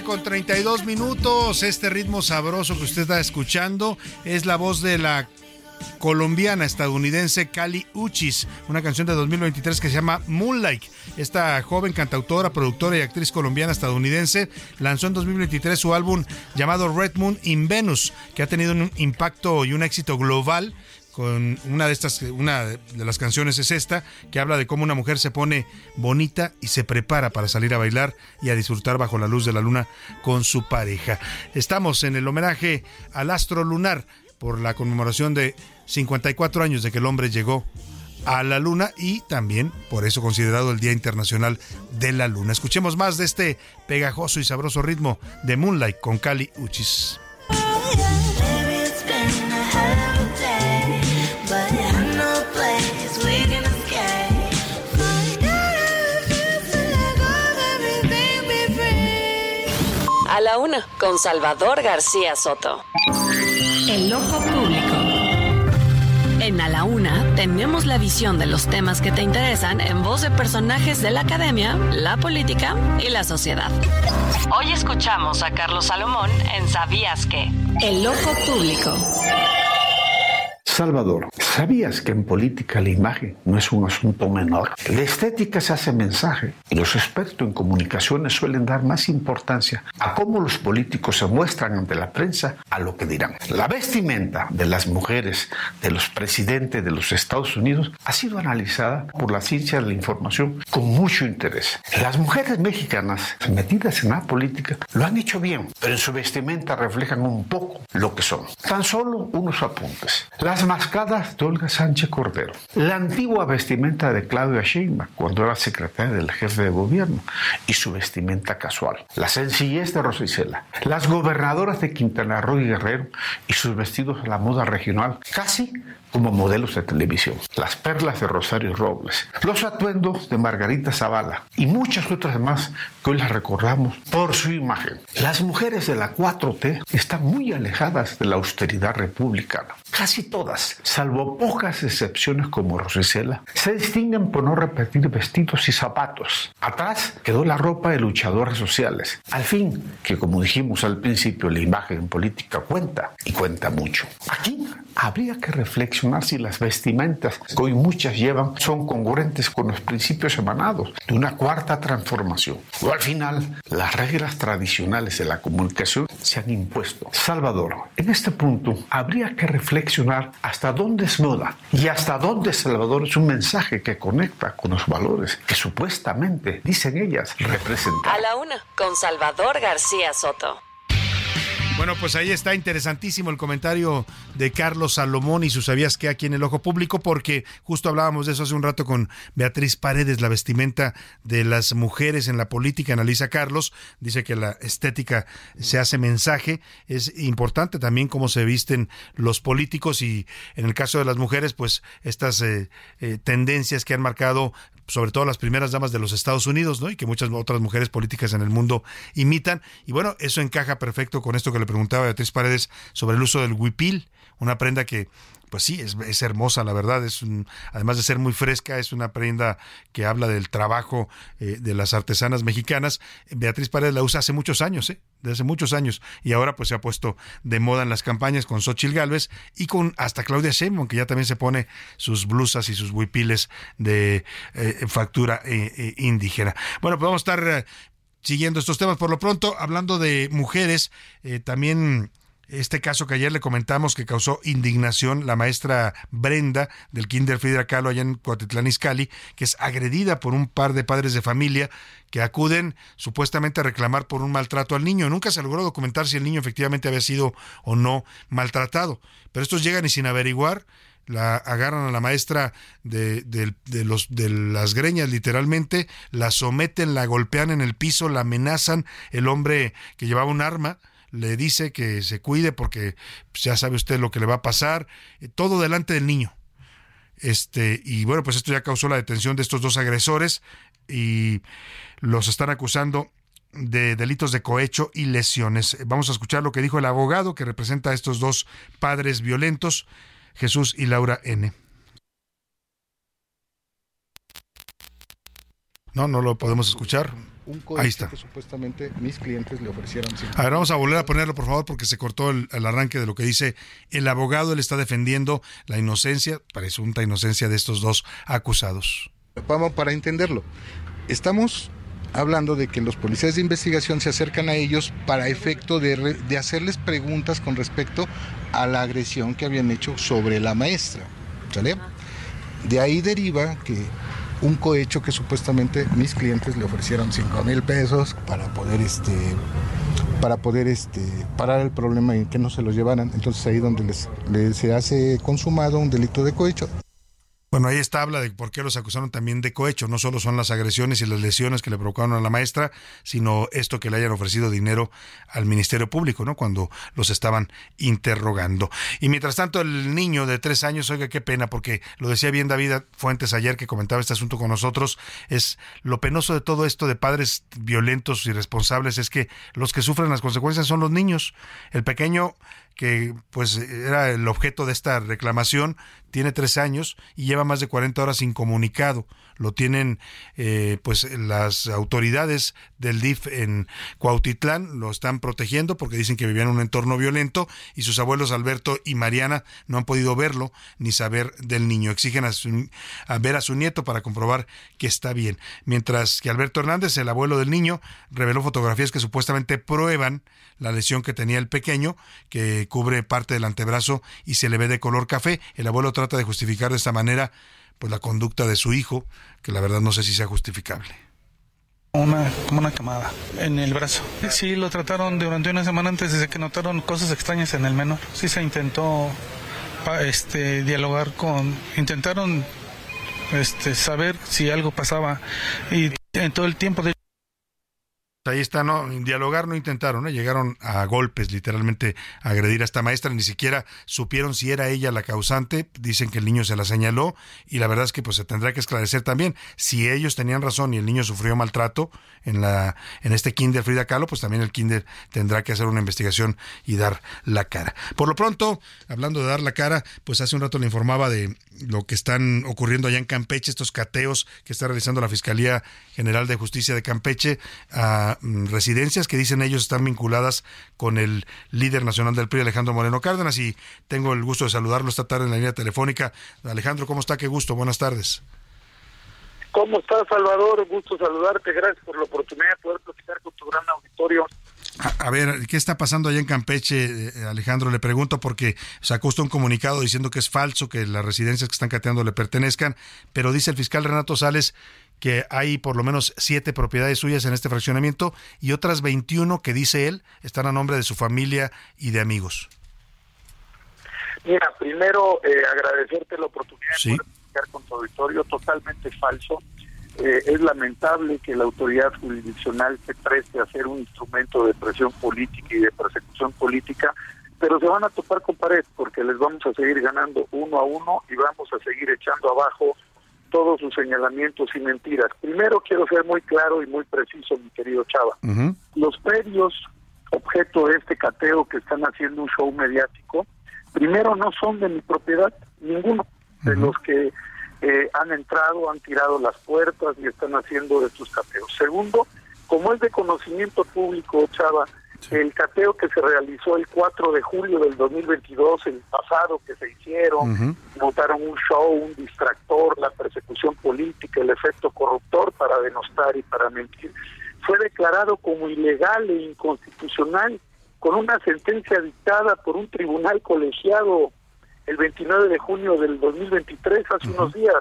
Tarde con 32 minutos. Este ritmo sabroso que usted está escuchando es la voz de la colombiana estadounidense Cali Uchis, una canción de 2023 que se llama Moonlight. Esta joven cantautora, productora y actriz colombiana estadounidense lanzó en 2023 su álbum llamado Red Moon in Venus, que ha tenido un impacto y un éxito global con una de estas una de las canciones es esta que habla de cómo una mujer se pone bonita y se prepara para salir a bailar y a disfrutar bajo la luz de la luna con su pareja. Estamos en el homenaje al astro lunar por la conmemoración de 54 años de que el hombre llegó a la luna y también por eso considerado el Día Internacional de la Luna. Escuchemos más de este pegajoso y sabroso ritmo de Moonlight con Cali Uchis. La una, con Salvador García Soto. El ojo público. En A la Una tenemos la visión de los temas que te interesan en voz de personajes de la academia, la política y la sociedad. Hoy escuchamos a Carlos Salomón en ¿Sabías qué? El ojo público. Salvador, ¿sabías que en política la imagen no es un asunto menor? La estética se hace mensaje y los expertos en comunicaciones suelen dar más importancia a cómo los políticos se muestran ante la prensa a lo que dirán. La vestimenta de las mujeres de los presidentes de los Estados Unidos ha sido analizada por la ciencia de la información con mucho interés. Las mujeres mexicanas metidas en la política lo han hecho bien, pero en su vestimenta reflejan un poco lo que son. Tan solo unos apuntes. Las mascadas de Olga Sánchez Cordero. La antigua vestimenta de Claudia Sheinbaum cuando era secretaria del jefe de gobierno y su vestimenta casual. La sencillez de Rosicela. Las gobernadoras de Quintana Roo y Guerrero y sus vestidos a la moda regional casi como modelos de televisión. Las perlas de Rosario Robles. Los atuendos de Margarita Zavala y muchas otras más que hoy las recordamos por su imagen. Las mujeres de la 4T están muy alejadas de la austeridad republicana. Casi todas, salvo pocas excepciones como Rosicela, se distinguen por no repetir vestidos y zapatos. Atrás quedó la ropa de luchadores sociales. Al fin, que como dijimos al principio, la imagen en política cuenta y cuenta mucho. Aquí habría que reflexionar si las vestimentas que hoy muchas llevan son congruentes con los principios emanados de una cuarta transformación. O al final, las reglas tradicionales de la comunicación se han impuesto. Salvador, en este punto habría que reflexionar hasta dónde es moda y hasta dónde Salvador es un mensaje que conecta con los valores que supuestamente, dicen ellas, representan. A la una, con Salvador García Soto. Bueno, pues ahí está interesantísimo el comentario de Carlos Salomón y sus sabías que aquí en el ojo público, porque justo hablábamos de eso hace un rato con Beatriz Paredes, la vestimenta de las mujeres en la política, analiza Carlos, dice que la estética se hace mensaje, es importante también cómo se visten los políticos y en el caso de las mujeres, pues estas eh, eh, tendencias que han marcado sobre todo las primeras damas de los Estados Unidos, ¿no? Y que muchas otras mujeres políticas en el mundo imitan. Y bueno, eso encaja perfecto con esto que le preguntaba Beatriz Paredes sobre el uso del huipil, una prenda que pues sí, es, hermosa, la verdad. Es un, además de ser muy fresca, es una prenda que habla del trabajo eh, de las artesanas mexicanas. Beatriz Paredes la usa hace muchos años, ¿eh? De hace muchos años, y ahora pues se ha puesto de moda en las campañas con Xochitl Galvez y con hasta Claudia Sheinbaum, que ya también se pone sus blusas y sus huipiles de eh, factura eh, indígena. Bueno, pues vamos a estar siguiendo estos temas por lo pronto, hablando de mujeres, también este caso que ayer le comentamos que causó indignación, la maestra Brenda del Kinder Frida Kahlo allá en Cuatitlán Izcalli, que es agredida por un par de padres de familia que acuden supuestamente a reclamar por un maltrato al niño. Nunca se logró documentar si el niño efectivamente había sido o no maltratado, pero estos llegan y sin averiguar la agarran a la maestra de, de, de, los, de las greñas literalmente, la someten, la golpean en el piso, la amenazan, el hombre que llevaba un arma le dice que se cuide porque pues, ya sabe usted lo que le va a pasar, todo delante del niño. Este, y bueno, pues esto ya causó la detención de estos dos agresores y los están acusando de delitos de cohecho y lesiones. Vamos a escuchar lo que dijo el abogado que representa a estos dos padres violentos, Jesús y Laura N. No, no lo podemos escuchar. Un Ahí coche está. que supuestamente mis clientes le ofrecieron. sin- A ver, vamos a volver a ponerlo, por favor, porque se cortó el, el arranque de lo que dice el abogado. Él está defendiendo la inocencia, presunta inocencia de estos dos acusados. Vamos para entenderlo. Estamos hablando de que los policías de investigación se acercan a ellos para efecto de, re- de hacerles preguntas con respecto a la agresión que habían hecho sobre la maestra. ¿Sale? De ahí deriva que un cohecho que supuestamente mis clientes le ofrecieron 5 mil pesos para poder este para poder este parar el problema y que no se los llevaran. Entonces ahí donde les se hace consumado un delito de cohecho. Bueno, ahí está, habla de por qué los acusaron también de cohecho. No solo son las agresiones y las lesiones que le provocaron a la maestra, sino esto que le hayan ofrecido dinero al Ministerio Público, ¿no? Cuando los estaban interrogando. Y mientras tanto, el niño de tres años, oiga, qué pena, porque lo decía bien David Fuentes ayer que comentaba este asunto con nosotros, es lo penoso de todo esto de padres violentos y responsables es que los que sufren las consecuencias son los niños. El pequeño que pues era el objeto de esta reclamación, tiene tres años y lleva más de 40 horas incomunicado. Lo tienen eh, pues las autoridades del DIF en Cuautitlán, lo están protegiendo porque dicen que vivía en un entorno violento y sus abuelos Alberto y Mariana no han podido verlo ni saber del niño. Exigen a ver a su nieto para comprobar que está bien. Mientras que Alberto Hernández, el abuelo del niño, reveló fotografías que supuestamente prueban la lesión que tenía el pequeño, que cubre parte del antebrazo y se le ve de color café. El abuelo trata de justificar de esta manera pues la conducta de su hijo, que la verdad no sé si sea justificable. Una, como una camada en el brazo. Sí, lo trataron durante una semana antes desde que notaron cosas extrañas en el menor. Sí se intentó este, dialogar con, intentaron este, saber si algo pasaba y en todo el tiempo de Ahí está, no, dialogar no intentaron, ¿eh? llegaron a golpes, literalmente a agredir a esta maestra, ni siquiera supieron si era ella la causante, dicen que el niño se la señaló y la verdad es que pues se tendrá que esclarecer también si ellos tenían razón y el niño sufrió maltrato en la en este kinder Frida Kahlo, pues también el kinder tendrá que hacer una investigación y dar la cara. Por lo pronto, hablando de dar la cara, pues hace un rato le informaba de lo que están ocurriendo allá en Campeche, estos cateos que está realizando la Fiscalía General de Justicia de Campeche a mm, residencias que dicen ellos están vinculadas con el líder nacional del PRI, Alejandro Moreno Cárdenas, y tengo el gusto de saludarlo esta tarde en la línea telefónica. Alejandro, ¿cómo está? Qué gusto, buenas tardes. ¿Cómo estás, Salvador? Gusto saludarte. Gracias por la oportunidad de poder platicar con tu gran auditorio. A, a ver, ¿qué está pasando allá en Campeche, eh, Alejandro? Le pregunto porque sacó usted un comunicado diciendo que es falso que las residencias que están cateando le pertenezcan, pero dice el fiscal Renato Sales que hay por lo menos siete propiedades suyas en este fraccionamiento y otras 21 que dice él están a nombre de su familia y de amigos. Mira, primero eh, agradecerte la oportunidad Sí. de poder con tu auditorio. Totalmente falso. Eh, es lamentable que la autoridad jurisdiccional se preste a ser un instrumento de presión política y de persecución política, pero se van a topar con pared porque les vamos a seguir ganando uno a uno y vamos a seguir echando abajo todos sus señalamientos y mentiras. Primero quiero ser muy claro y muy preciso, mi querido Chava. Los predios objeto de este cateo que están haciendo un show mediático, primero no son de mi propiedad, ninguno de los que eh, han entrado, han tirado las puertas y están haciendo estos cateos. Segundo, como es de conocimiento público, Chava, el cateo que se realizó el 4 de julio del 2022, el pasado que se hicieron, montaron un show, un distractor, la persecución política, el efecto corruptor para denostar y para mentir, fue declarado como ilegal e inconstitucional con una sentencia dictada por un tribunal colegiado el 29 de junio del 2023, hace unos días,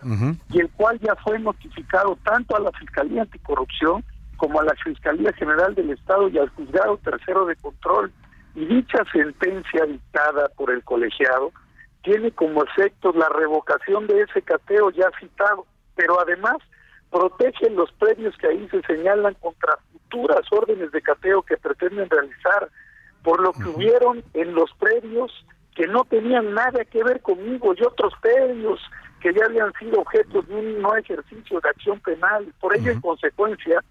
y el cual ya fue notificado tanto a la Fiscalía Anticorrupción como a la Fiscalía General del Estado y al Juzgado Tercero de Control. Y dicha sentencia dictada por el colegiado tiene como efecto la revocación de ese cateo ya citado, pero además protege los predios que ahí se señalan contra futuras órdenes de cateo que pretenden realizar, por lo que hubieron en los predios que no tenían nada que ver conmigo y otros predios que ya habían sido objetos de un no ejercicio de acción penal. Por ello, en consecuencia,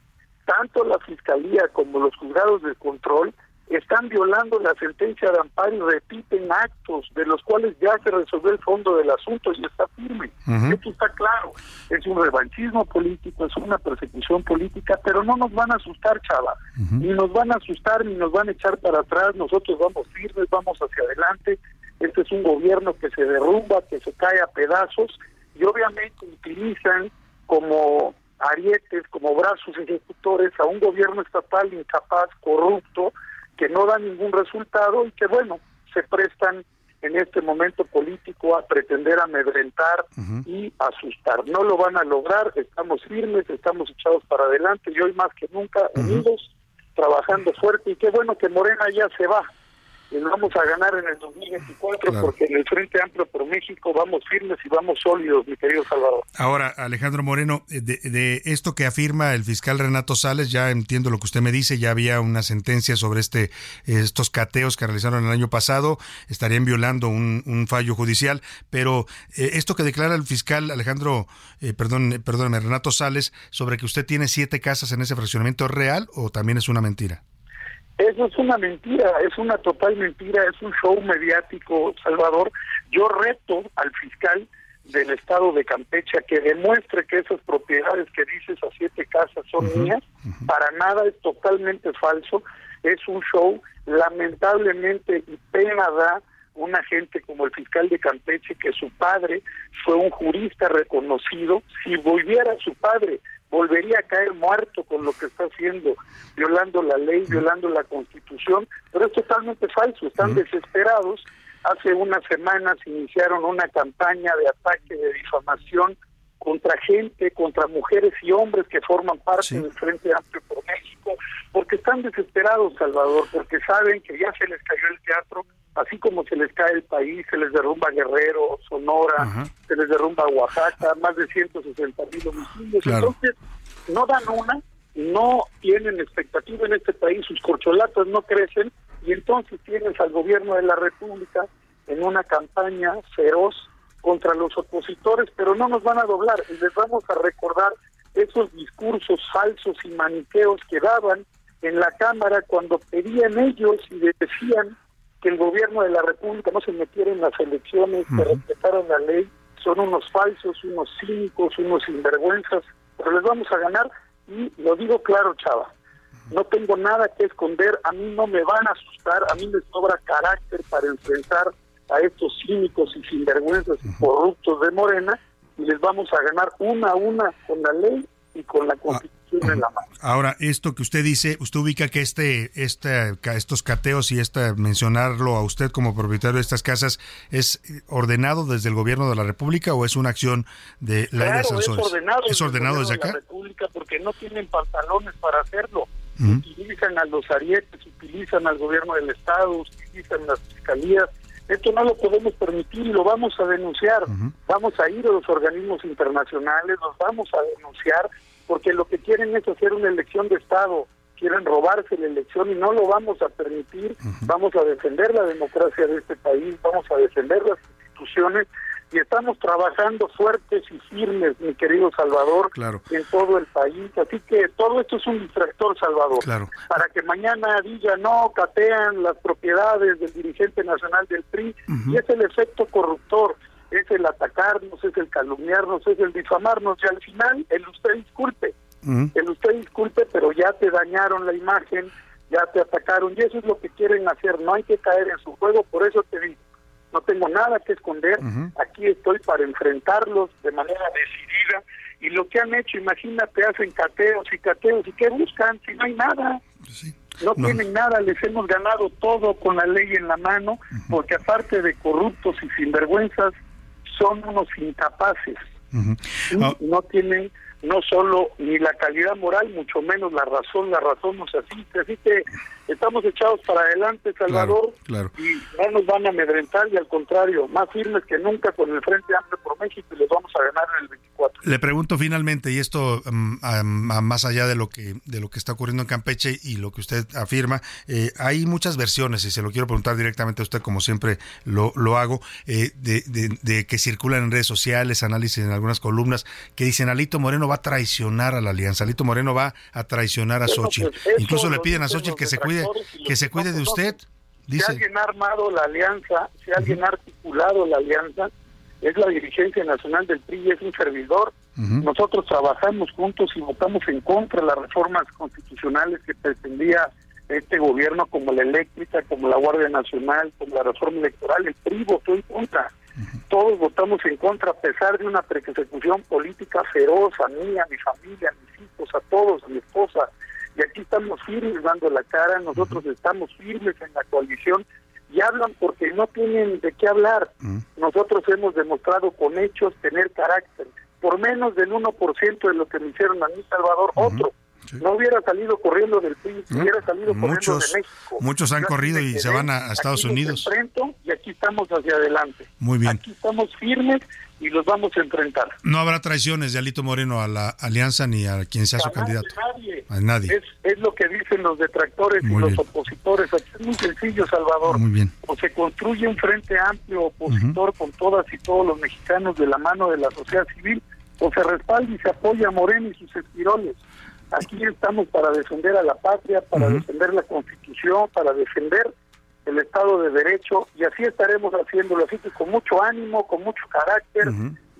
tanto la Fiscalía como los juzgados de control están violando la sentencia de amparo y repiten actos de los cuales ya se resolvió el fondo del asunto y está firme. Esto está claro. Es un revanchismo político, es una persecución política, pero no nos van a asustar, chava. Ni nos van a asustar, ni nos van a echar para atrás. Nosotros vamos firmes, vamos hacia adelante. Este es un gobierno que se derrumba, que se cae a pedazos y obviamente utilizan como arietes, como brazos ejecutores a un gobierno estatal incapaz, corrupto, que no da ningún resultado y que, bueno, se prestan en este momento político a pretender amedrentar y asustar. No lo van a lograr, estamos firmes, estamos echados para adelante y hoy más que nunca unidos, trabajando fuerte y qué bueno que Morena ya se va. Y vamos a ganar en el 2024 Claro. porque en el Frente Amplio por México vamos firmes y vamos sólidos, mi querido Salvador. Ahora, Alejandro Moreno, eh, de, de esto que afirma el fiscal Renato Sales, ya entiendo lo que usted me dice, ya había una sentencia sobre este estos cateos que realizaron el año pasado, estarían violando un, un fallo judicial, pero eh, esto que declara el fiscal Alejandro, eh, perdón, eh, perdóneme, Renato Sales, sobre que usted tiene siete casas en ese fraccionamiento, ¿es real o también es una mentira? Eso es una mentira, es una total mentira, es un show mediático, Salvador. Yo reto al fiscal del estado de Campeche que demuestre que esas propiedades que dices a siete casas son mías. Para nada es totalmente falso, es un show. Lamentablemente y pena da una gente como el fiscal de Campeche que su padre fue un jurista reconocido. Si volviera su padre, volvería a caer muerto con lo que está haciendo, violando la ley, violando la constitución, pero es totalmente falso, están desesperados. Hace unas semanas iniciaron una campaña de ataque, de difamación contra gente, contra mujeres y hombres que forman parte del Frente Amplio por México, porque están desesperados, Salvador, porque saben que ya se les cayó el teatro, así como se les cae el país, se les derrumba Guerrero, Sonora, se les derrumba Oaxaca, más de 160 mil homicidios. Claro. Entonces, no dan una, no tienen expectativa en este país, sus corcholatas no crecen, y entonces tienes al gobierno de la República en una campaña feroz contra los opositores, pero no nos van a doblar. Y les vamos a recordar esos discursos falsos y maniqueos que daban en la Cámara cuando pedían ellos y decían que el gobierno de la República no se metiera en las elecciones, que respetaran la ley, son unos falsos, unos cínicos, unos sinvergüenzas, pero les vamos a ganar. Y lo digo claro, chava, no tengo nada que esconder, a mí no me van a asustar, a mí me sobra carácter para enfrentar a estos cínicos y sinvergüenzas y corruptos de Morena y les vamos a ganar una a una con la ley y con la constitución en la mano. Ahora, esto que usted dice, usted ubica que este, este, estos cateos y esta mencionarlo a usted como propietario de estas casas es ordenado desde el gobierno de la República o es una acción de la Claro, es ordenado, ¿Es el ordenado desde de acá? la República porque no tienen pantalones para hacerlo. Utilizan a los arietes, utilizan al gobierno del Estado, utilizan las fiscalías. Esto no lo podemos permitir y lo vamos a denunciar. Vamos a ir a los organismos internacionales, los vamos a denunciar porque lo que quieren es hacer una elección de Estado. Quieren robarse la elección y no lo vamos a permitir. Vamos a defender la democracia de este país, vamos a defender las instituciones y estamos trabajando fuertes y firmes, mi querido Salvador, Claro. en todo el país. Así que todo esto es un distractor, Salvador. Claro. Para que mañana diga, no, catean las propiedades del dirigente nacional del PRI. Y es el efecto corruptor, es el atacarnos, es el calumniarnos, es el difamarnos. Y al final, el usted disculpe, el usted disculpe, pero ya te dañaron la imagen, ya te atacaron. Y eso es lo que quieren hacer. No hay que caer en su juego, por eso te digo. No tengo nada que esconder. Aquí estoy para enfrentarlos de manera decidida. Y lo que han hecho, imagínate, hacen cateos y cateos. ¿Y qué buscan si no hay nada? No, No. tienen nada, les hemos ganado todo con la ley en la mano, porque aparte de corruptos y sinvergüenzas, son unos incapaces. Y Ah. no tienen no solo ni la calidad moral, mucho menos la razón, la razón nos asiste. Así que estamos echados para adelante, Salvador, Claro. y no nos van a amedrentar y al contrario, más firmes que nunca con el Frente Amplio por México y les vamos a ganar en el 24. Le pregunto finalmente, y esto mm, a- a- más allá de lo que de lo que está ocurriendo en Campeche y lo que usted afirma, eh, hay muchas versiones, y se lo quiero preguntar directamente a usted, como siempre lo, lo hago, eh, de, de- de que circulan en redes sociales, análisis en algunas columnas, que dicen Alito Moreno va a traicionar a la alianza. Alito Moreno va a traicionar a Bueno, Xochitl. pues, Incluso le piden a Xochitl que se cuide, que se cuide de usted. Si alguien ha armado la alianza, si alguien ha articulado la alianza, es la dirigencia nacional del PRI y es un servidor. Nosotros trabajamos juntos y votamos en contra de las reformas constitucionales que pretendía este gobierno, como la eléctrica, como la Guardia Nacional, como la reforma electoral. El PRI votó en contra. Todos votamos en contra, a pesar de una persecución política feroz a mí, a mi familia, a mis hijos, a todos, a mi esposa. Y aquí estamos firmes dando la cara, nosotros estamos firmes en la coalición y hablan porque no tienen de qué hablar. Nosotros hemos demostrado con hechos tener carácter. Por menos del 1% de lo que me hicieron a mí, Salvador, otro. No hubiera salido corriendo del PRI, hubiera salido corriendo Muchos, de México. muchos han Yo corrido y se van a, a Estados aquí Unidos. enfrento y aquí estamos hacia adelante. Muy bien. Aquí estamos firmes y los vamos a enfrentar. No habrá traiciones de Alito Moreno a la alianza ni a quien sea su nadie, candidato. nadie. A nadie. Es, es lo que dicen los detractores Muy y los opositores. Aquí es muy sencillo, Salvador. Muy bien. O se construye un frente amplio opositor con todas y todos los mexicanos de la mano de la sociedad civil, o se respalda y se apoya a Moreno y sus espiroles. Aquí estamos para defender a la patria, para defender la constitución, para defender el Estado de Derecho, y así estaremos haciéndolo. Así que con mucho ánimo, con mucho carácter,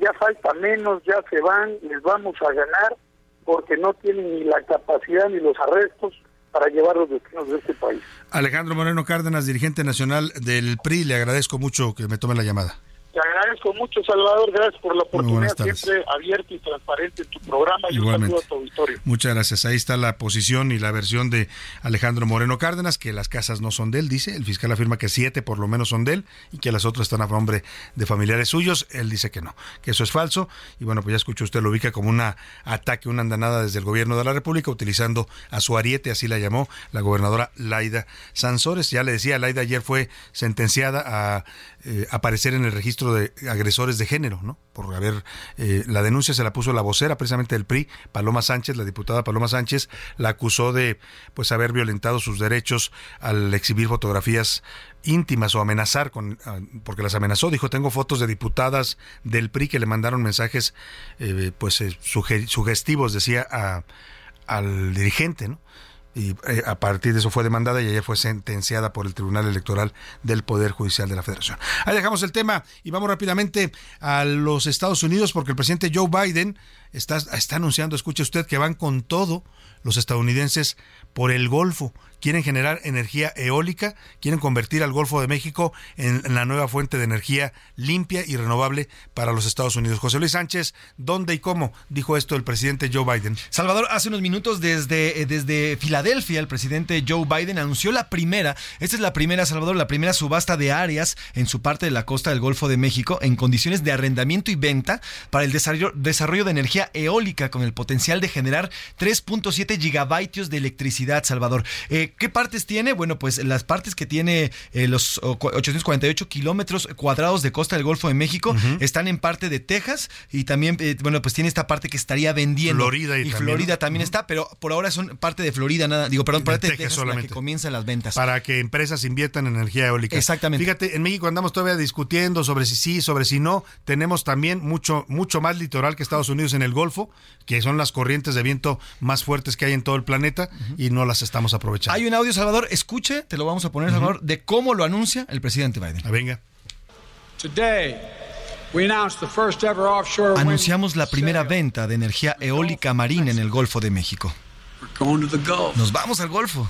ya falta menos, ya se van, les vamos a ganar, porque no tienen ni la capacidad ni los arrestos para llevar los destinos de este país. Alejandro Moreno Cárdenas, dirigente nacional del PRI, le agradezco mucho que me tome la llamada. Te agradezco mucho, Salvador. Gracias por la oportunidad siempre abierta y transparente en tu programa. Y un Igualmente. saludo a tu auditorio. Muchas gracias. Ahí está la posición y la versión de Alejandro Moreno Cárdenas, que las casas no son de él, dice. El fiscal afirma que siete por lo menos son de él y que las otras están a nombre de familiares suyos. Él dice que no, que eso es falso. Y bueno, pues ya escuchó usted, lo ubica como un ataque, una andanada desde el gobierno de la República, utilizando a su ariete, así la llamó la gobernadora Laida Sansores. Ya le decía, Laida ayer fue sentenciada a eh, aparecer en el registro de agresores de género, ¿no? Por haber, eh, la denuncia se la puso la vocera precisamente del PRI, Paloma Sánchez, la diputada Paloma Sánchez, la acusó de pues haber violentado sus derechos al exhibir fotografías íntimas o amenazar con ah, porque las amenazó dijo tengo fotos de diputadas del PRI que le mandaron mensajes eh, pues eh, suge- sugestivos decía al dirigente no y eh, a partir de eso fue demandada y ayer fue sentenciada por el Tribunal Electoral del Poder Judicial de la Federación. Ahí dejamos el tema y vamos rápidamente a los Estados Unidos porque el presidente Joe Biden está, está anunciando, escuche usted, que van con todo los estadounidenses por el Golfo. Quieren generar energía eólica, quieren convertir al Golfo de México en, la nueva fuente de energía limpia y renovable para los Estados Unidos. José Luis Sánchez, ¿dónde y cómo? Dijo esto el presidente Joe Biden. Salvador, hace unos minutos desde, eh, desde Filadelfia, el presidente Joe Biden anunció la primera, esta es la primera, Salvador, la primera subasta de áreas en su parte de la costa del Golfo de México en condiciones de arrendamiento y venta para el desarrollo, desarrollo de energía eólica con el potencial de generar 3.7 gigavatios de electricidad, Salvador. Eh, ¿Qué partes tiene? Bueno, pues las partes que tiene eh, los oh, 848 kilómetros cuadrados de costa del Golfo de México están en parte de Texas y también, eh, bueno, pues tiene esta parte que estaría vendiendo. Florida y y también, Florida también está, pero por ahora son parte de Florida, nada, digo, perdón, De parte de Texas Texas, la solamente. que comienzan las ventas. Para que empresas inviertan en energía eólica. Exactamente. Fíjate, en México andamos todavía discutiendo sobre si sí, sobre si no. Tenemos también mucho, mucho más litoral que Estados Unidos en el Golfo, que son las corrientes de viento más fuertes que hay en todo el planeta y no las estamos aprovechando. Hay un audio, Salvador, escuche, te lo vamos a poner, Salvador, de cómo lo anuncia el presidente Biden. Ah, venga. Today, Anunciamos la primera venta de energía eólica marina en el Golfo de México. Nos vamos al Golfo.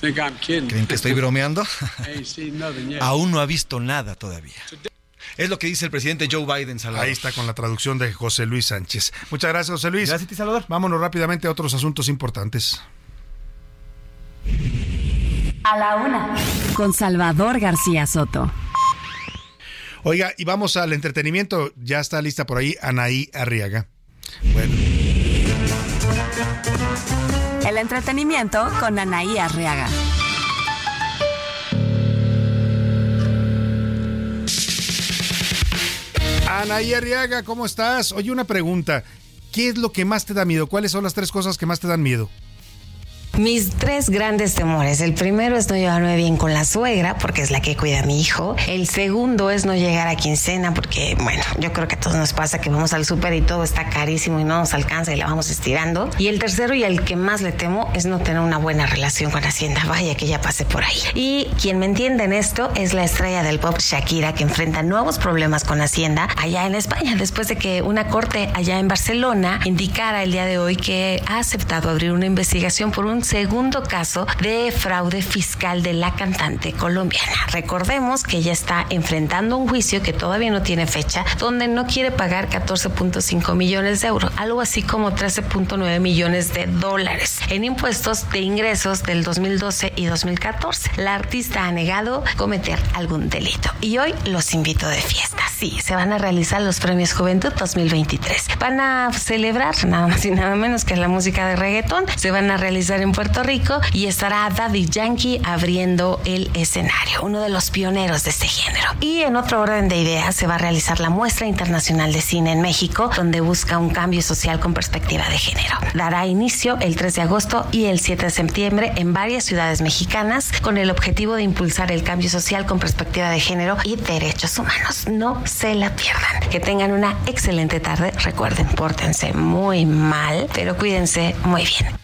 Think I'm kidding? ¿Creen que estoy bromeando? *laughs* Aún no ha visto nada todavía. Es lo que dice el presidente Joe Biden, Salvador. Ahí está con la traducción de José Luis Sánchez. Muchas gracias, José Luis. Gracias a ti, Salvador. Vámonos rápidamente a otros asuntos importantes. A la una. Con Salvador García Soto. Oiga, y vamos al entretenimiento. Ya está lista por ahí Anaí Arriaga. Bueno, El entretenimiento con Anaí Arriaga. Anaí Arriaga, ¿cómo estás? Oye, una pregunta. ¿Qué es lo que más te da miedo? ¿Cuáles son las tres cosas que más te dan miedo? Mis tres grandes temores. El primero es no llevarme bien con la suegra, porque es la que cuida a mi hijo. El segundo es no llegar a quincena, porque, bueno, yo creo que a todos nos pasa que vamos al súper y todo está carísimo y no nos alcanza y la vamos estirando. Y el tercero y el que más le temo es no tener una buena relación con Hacienda. Vaya que ya pasé por ahí. Y quien me entiende en esto es la estrella del pop Shakira, que enfrenta nuevos problemas con Hacienda allá en España, después de que una corte allá en Barcelona indicara el día de hoy que ha aceptado abrir una investigación por un segundo caso de fraude fiscal de la cantante colombiana. Recordemos que ella está enfrentando un juicio que todavía no tiene fecha, donde no quiere pagar 14.5 millones de euros, algo así como 13.9 millones de dólares en impuestos de ingresos del 2012 y 2014. La artista ha negado cometer algún delito y hoy los invito de fiesta. Sí, se van a realizar los premios Juventud 2023. Van a celebrar nada más y nada menos que la música de reggaetón. Se van a realizar en Puerto Rico y estará Daddy Yankee abriendo el escenario, uno de los pioneros de este género. Y en otro orden de ideas se va a realizar la Muestra Internacional de Cine en México, donde busca un cambio social con perspectiva de género. Dará inicio el 3 de agosto y el 7 de septiembre en varias ciudades mexicanas con el objetivo de impulsar el cambio social con perspectiva de género y derechos humanos. No se la pierdan. Que tengan una excelente tarde. Recuerden, pórtense muy mal, pero cuídense muy bien.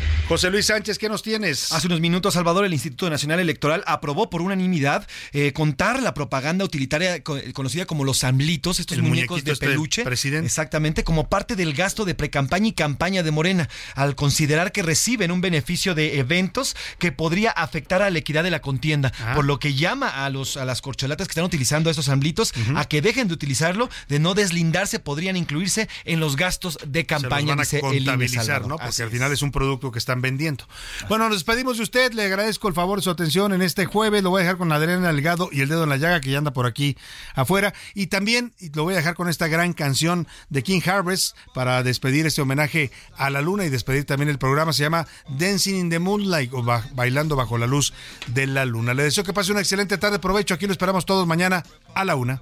José Luis Sánchez, ¿qué nos tienes? Hace unos minutos, Salvador, el Instituto Nacional Electoral aprobó por unanimidad eh, contar la propaganda utilitaria co- conocida como los samblitos, estos El muñecos de este peluche. presidente. Exactamente, como parte del gasto de precampaña y campaña de Morena, al considerar que reciben un beneficio de eventos que podría afectar a la equidad de la contienda, Ah. por lo que llama a los a las corcholatas que están utilizando estos samblitos a que dejen de utilizarlo, de no deslindarse, podrían incluirse en los gastos de Se los campaña. van a dice contabilizar. ¿no? Porque Así al es. final es un producto que están vendiendo. Bueno, nos despedimos de usted. Le agradezco el favor de su atención en este jueves. Lo voy a dejar con Adriana Delgado y el dedo en la llaga que ya anda por aquí afuera. Y también lo voy a dejar con esta gran canción de King Harvest para despedir este homenaje a la luna y despedir también el programa. Se llama Dancing in the Moonlight o Ba- Bailando bajo la luz de la luna. Le deseo que pase una excelente tarde. Provecho. Aquí lo esperamos todos mañana a la una.